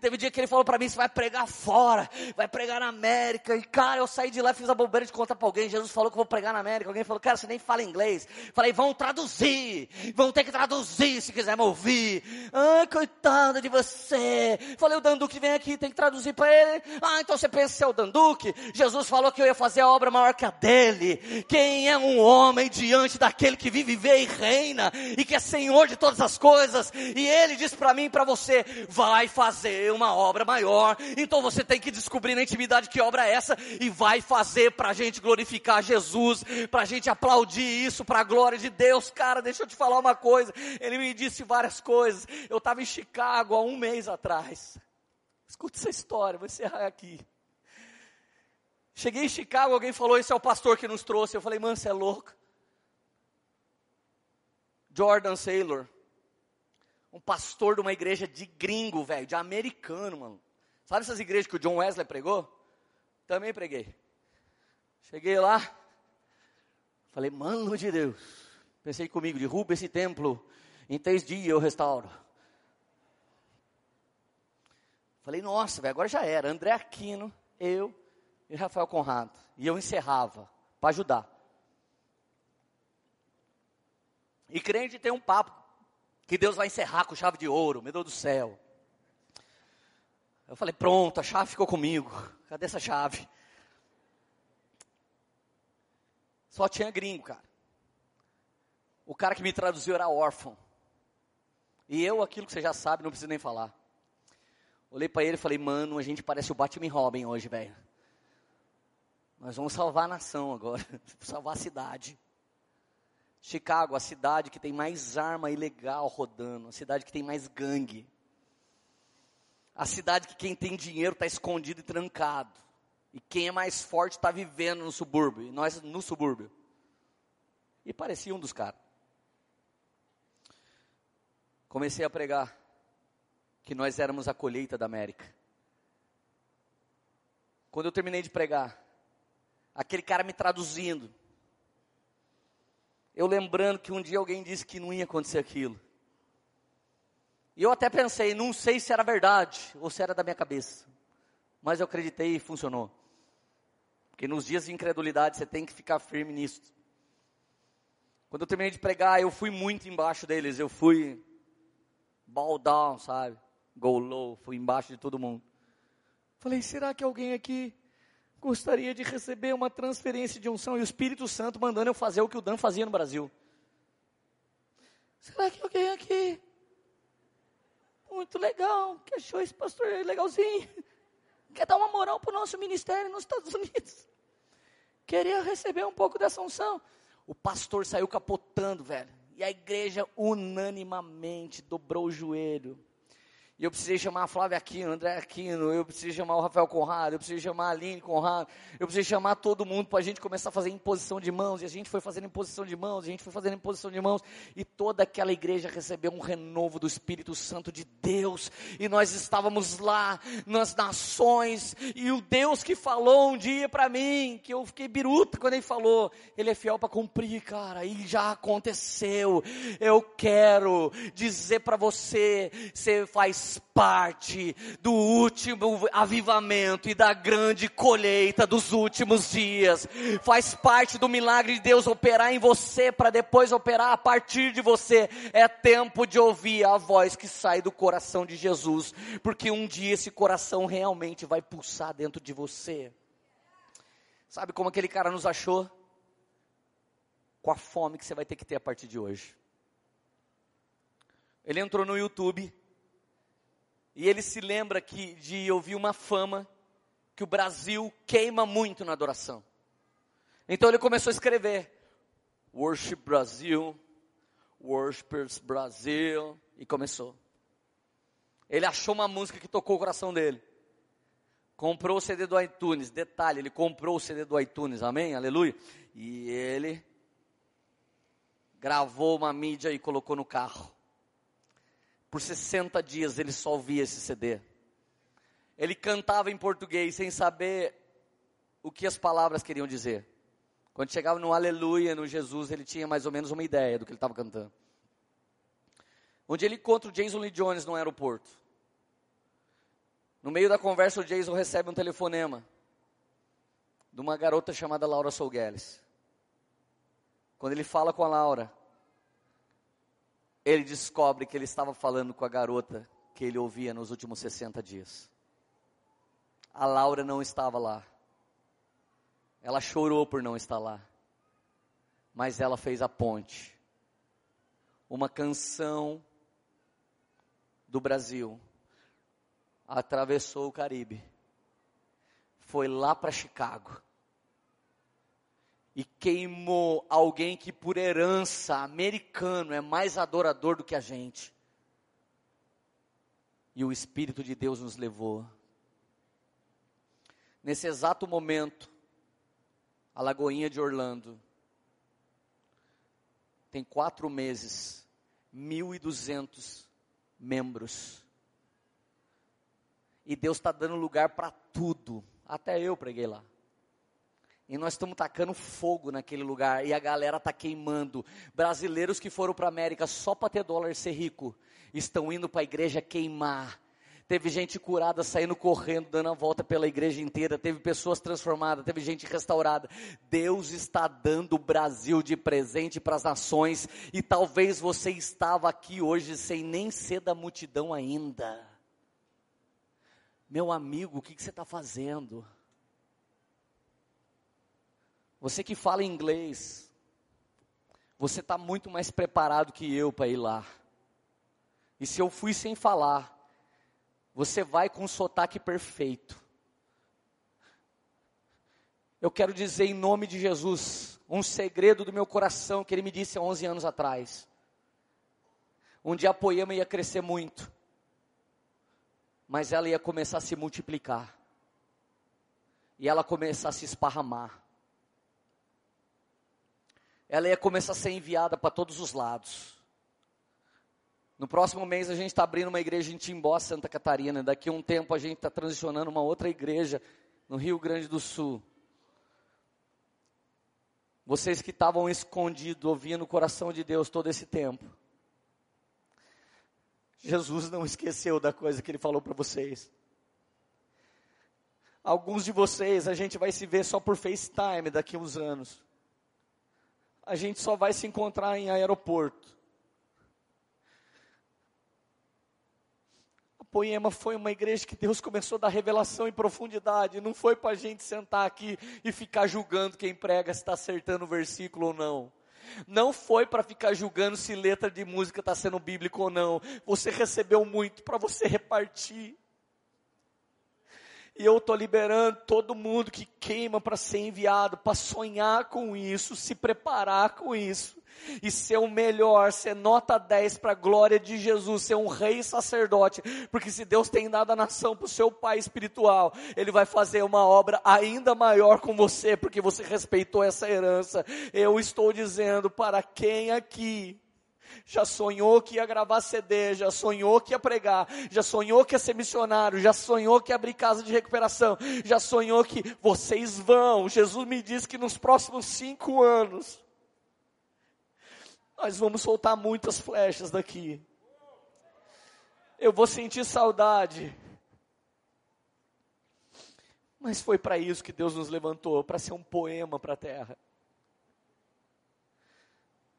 Teve um dia que ele falou para mim: você vai pregar fora, vai pregar na América. E cara, eu saí de lá fiz a bobeira de contar para alguém. Jesus falou que eu vou pregar na América. Alguém falou: cara, você nem fala inglês. Falei: vão traduzir, vão ter que traduzir se quiser me ouvir. Ai, coitada de você. Falei: o Danduque vem aqui, tem que traduzir para ele. Ah, então você pensa que é o Danduque? Jesus falou que eu ia fazer a obra maior que a dele. Quem é um homem diante daquele que vive, vê e reina e que é Senhor de todas as coisas? E ele disse para mim e para você: vai fazer fazer uma obra maior. Então você tem que descobrir na intimidade que obra é essa e vai fazer para a gente glorificar Jesus, para a gente aplaudir isso para a glória de Deus. Cara, deixa eu te falar uma coisa. Ele me disse várias coisas. Eu estava em Chicago há um mês atrás. Escuta essa história, vou encerrar aqui. Cheguei em Chicago, alguém falou: Esse é o pastor que nos trouxe. Eu falei: Mano, você é louco. Jordan Saylor, um pastor de uma igreja de gringo, velho, de americano, mano. Sabe essas igrejas que o John Wesley pregou? Também preguei. Cheguei lá, falei, mano de Deus. Pensei comigo, derruba esse templo, em três dias eu restauro. Falei, nossa, velho, agora já era. André Aquino, eu e Rafael Conrado. E eu encerrava, para ajudar. E crente tem um papo que Deus vai encerrar com chave de ouro, meu Deus do céu. Eu falei, pronto, a chave ficou comigo. Cadê essa chave? Só tinha gringo, cara. O cara que me traduziu era órfão. E eu, aquilo que você já sabe, não preciso nem falar. Olhei para ele e falei, mano, a gente parece o Batman Robin hoje, velho. Nós vamos salvar a nação agora, *laughs* salvar a cidade. Chicago, a cidade que tem mais arma ilegal rodando, a cidade que tem mais gangue. A cidade que quem tem dinheiro está escondido e trancado. E quem é mais forte está vivendo no subúrbio. E nós no subúrbio. E parecia um dos caras. Comecei a pregar que nós éramos a colheita da América. Quando eu terminei de pregar, aquele cara me traduzindo, eu lembrando que um dia alguém disse que não ia acontecer aquilo. E eu até pensei, não sei se era verdade ou se era da minha cabeça. Mas eu acreditei e funcionou. Porque nos dias de incredulidade você tem que ficar firme nisso. Quando eu terminei de pregar, eu fui muito embaixo deles. Eu fui ball down, sabe? Go low, fui embaixo de todo mundo. Falei, será que alguém aqui gostaria de receber uma transferência de unção e o Espírito Santo mandando eu fazer o que o Dan fazia no Brasil. Será que alguém aqui, muito legal, que achou esse pastor legalzinho, quer dar uma moral para o nosso ministério nos Estados Unidos? Queria receber um pouco dessa unção. O pastor saiu capotando, velho. E a igreja unanimamente dobrou o joelho e eu precisei chamar a Flávia Aquino, André Aquino, eu precisei chamar o Rafael Conrado, eu precisei chamar a Aline Conrado, eu precisei chamar todo mundo para a gente começar a fazer imposição de mãos. E a gente foi fazendo imposição de mãos, a gente foi fazendo imposição de mãos. E toda aquela igreja recebeu um renovo do Espírito Santo de Deus. E nós estávamos lá nas nações. E o Deus que falou um dia para mim, que eu fiquei biruta quando ele falou, ele é fiel para cumprir, cara. E já aconteceu. Eu quero dizer para você, você faz parte do último avivamento e da grande colheita dos últimos dias. Faz parte do milagre de Deus operar em você para depois operar a partir de você. É tempo de ouvir a voz que sai do coração de Jesus, porque um dia esse coração realmente vai pulsar dentro de você. Sabe como aquele cara nos achou? Com a fome que você vai ter que ter a partir de hoje. Ele entrou no YouTube e ele se lembra que, de ouvir uma fama que o Brasil queima muito na adoração. Então ele começou a escrever Worship Brasil, Worshipers Brasil, e começou. Ele achou uma música que tocou o coração dele. Comprou o CD do iTunes. Detalhe, ele comprou o CD do iTunes, amém? Aleluia. E ele gravou uma mídia e colocou no carro. Por 60 dias ele só ouvia esse CD. Ele cantava em português sem saber o que as palavras queriam dizer. Quando chegava no Aleluia, no Jesus, ele tinha mais ou menos uma ideia do que ele estava cantando. Onde ele encontra o Jason Lee Jones no aeroporto. No meio da conversa, o Jason recebe um telefonema de uma garota chamada Laura Sougueles. Quando ele fala com a Laura, ele descobre que ele estava falando com a garota que ele ouvia nos últimos 60 dias. A Laura não estava lá. Ela chorou por não estar lá. Mas ela fez a ponte. Uma canção do Brasil, atravessou o Caribe, foi lá para Chicago e queimou alguém que por herança americano é mais adorador do que a gente. E o Espírito de Deus nos levou. Nesse exato momento, a Lagoinha de Orlando tem quatro meses, 1.200 membros. E Deus está dando lugar para tudo. Até eu preguei lá. E nós estamos tacando fogo naquele lugar e a galera está queimando. Brasileiros que foram para a América só para ter dólar e ser rico, estão indo para a igreja queimar. Teve gente curada saindo correndo, dando a volta pela igreja inteira. Teve pessoas transformadas, teve gente restaurada. Deus está dando o Brasil de presente para as nações. E talvez você estava aqui hoje sem nem ser da multidão ainda. Meu amigo, o que, que você está fazendo? Você que fala inglês, você está muito mais preparado que eu para ir lá. E se eu fui sem falar, você vai com um sotaque perfeito. Eu quero dizer em nome de Jesus, um segredo do meu coração que ele me disse há 11 anos atrás. Um dia a poema ia crescer muito, mas ela ia começar a se multiplicar, e ela começar a se esparramar ela ia começar a ser enviada para todos os lados. No próximo mês a gente está abrindo uma igreja em Timbó, Santa Catarina. Daqui a um tempo a gente está transicionando uma outra igreja no Rio Grande do Sul. Vocês que estavam escondidos, ouvindo o coração de Deus todo esse tempo. Jesus não esqueceu da coisa que ele falou para vocês. Alguns de vocês a gente vai se ver só por FaceTime daqui a uns anos a gente só vai se encontrar em aeroporto. A Poema foi uma igreja que Deus começou a dar revelação em profundidade. Não foi para a gente sentar aqui e ficar julgando quem prega se está acertando o versículo ou não. Não foi para ficar julgando se letra de música está sendo bíblico ou não. Você recebeu muito para você repartir. E eu estou liberando todo mundo que queima para ser enviado, para sonhar com isso, se preparar com isso. E ser o melhor, ser nota 10 para a glória de Jesus, ser um rei sacerdote. Porque se Deus tem dado a nação para o seu pai espiritual, Ele vai fazer uma obra ainda maior com você, porque você respeitou essa herança. Eu estou dizendo para quem aqui já sonhou que ia gravar CD, já sonhou que ia pregar, já sonhou que ia ser missionário, já sonhou que ia abrir casa de recuperação, já sonhou que vocês vão. Jesus me disse que nos próximos cinco anos, nós vamos soltar muitas flechas daqui. Eu vou sentir saudade. Mas foi para isso que Deus nos levantou para ser um poema para a terra.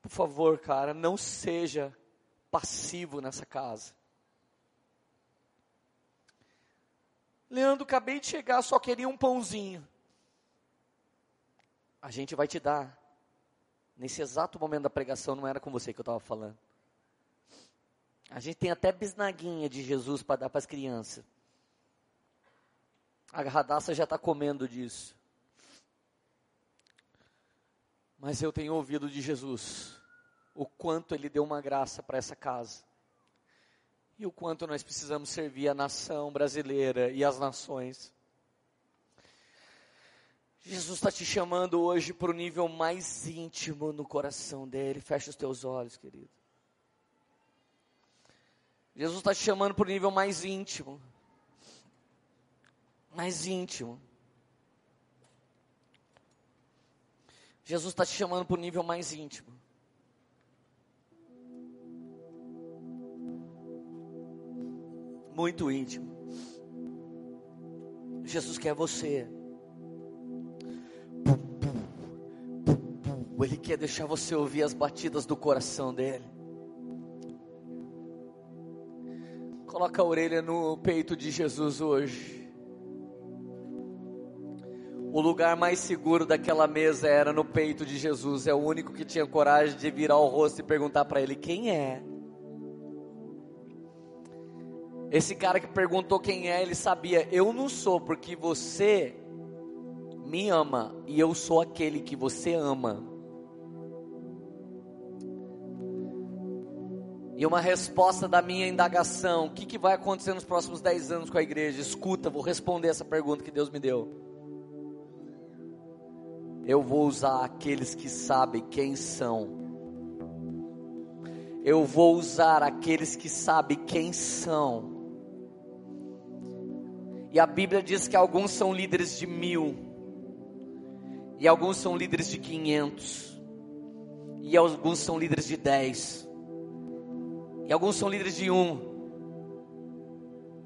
Por favor, cara, não seja passivo nessa casa. Leandro, acabei de chegar, só queria um pãozinho. A gente vai te dar. Nesse exato momento da pregação, não era com você que eu estava falando. A gente tem até bisnaguinha de Jesus para dar para as crianças. A radaça já está comendo disso. Mas eu tenho ouvido de Jesus o quanto ele deu uma graça para essa casa. E o quanto nós precisamos servir a nação brasileira e as nações. Jesus está te chamando hoje para o nível mais íntimo no coração dele. Fecha os teus olhos, querido. Jesus está te chamando para o nível mais íntimo. Mais íntimo. Jesus está te chamando para o nível mais íntimo. Muito íntimo. Jesus quer você. Ele quer deixar você ouvir as batidas do coração dele. Coloca a orelha no peito de Jesus hoje. O lugar mais seguro daquela mesa era no peito de Jesus. É o único que tinha coragem de virar o rosto e perguntar para ele: Quem é? Esse cara que perguntou quem é, ele sabia, eu não sou, porque você me ama e eu sou aquele que você ama. E uma resposta da minha indagação: o que, que vai acontecer nos próximos 10 anos com a igreja? Escuta, vou responder essa pergunta que Deus me deu. Eu vou usar aqueles que sabem quem são. Eu vou usar aqueles que sabem quem são. E a Bíblia diz que alguns são líderes de mil, e alguns são líderes de quinhentos, e alguns são líderes de dez. E alguns são líderes de um.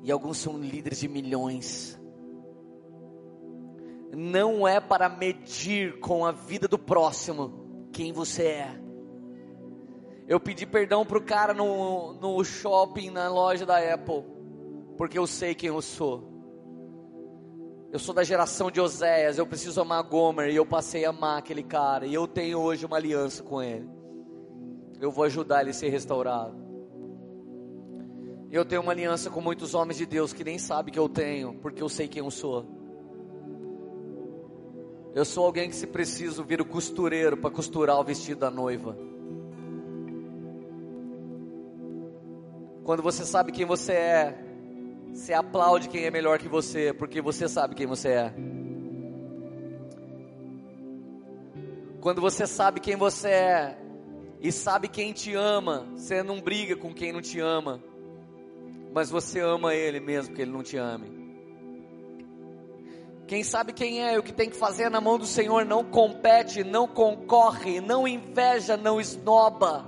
E alguns são líderes de milhões. Não é para medir com a vida do próximo quem você é. Eu pedi perdão pro cara no, no shopping, na loja da Apple, porque eu sei quem eu sou. Eu sou da geração de Oséias, eu preciso amar Gomer e eu passei a amar aquele cara e eu tenho hoje uma aliança com ele. Eu vou ajudar ele a ser restaurado. Eu tenho uma aliança com muitos homens de Deus que nem sabem que eu tenho, porque eu sei quem eu sou. Eu sou alguém que, se preciso, vira o costureiro para costurar o vestido da noiva. Quando você sabe quem você é, você aplaude quem é melhor que você, porque você sabe quem você é. Quando você sabe quem você é e sabe quem te ama, você não briga com quem não te ama mas você ama Ele mesmo que Ele não te ame. Quem sabe quem é o que tem que fazer na mão do Senhor não compete, não concorre, não inveja, não esnoba.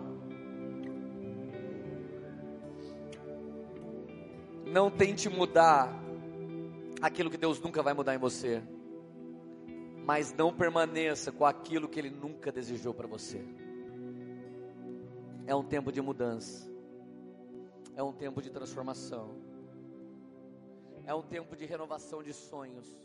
Não tente mudar aquilo que Deus nunca vai mudar em você, mas não permaneça com aquilo que Ele nunca desejou para você. É um tempo de mudança é um tempo de transformação, é um tempo de renovação de sonhos.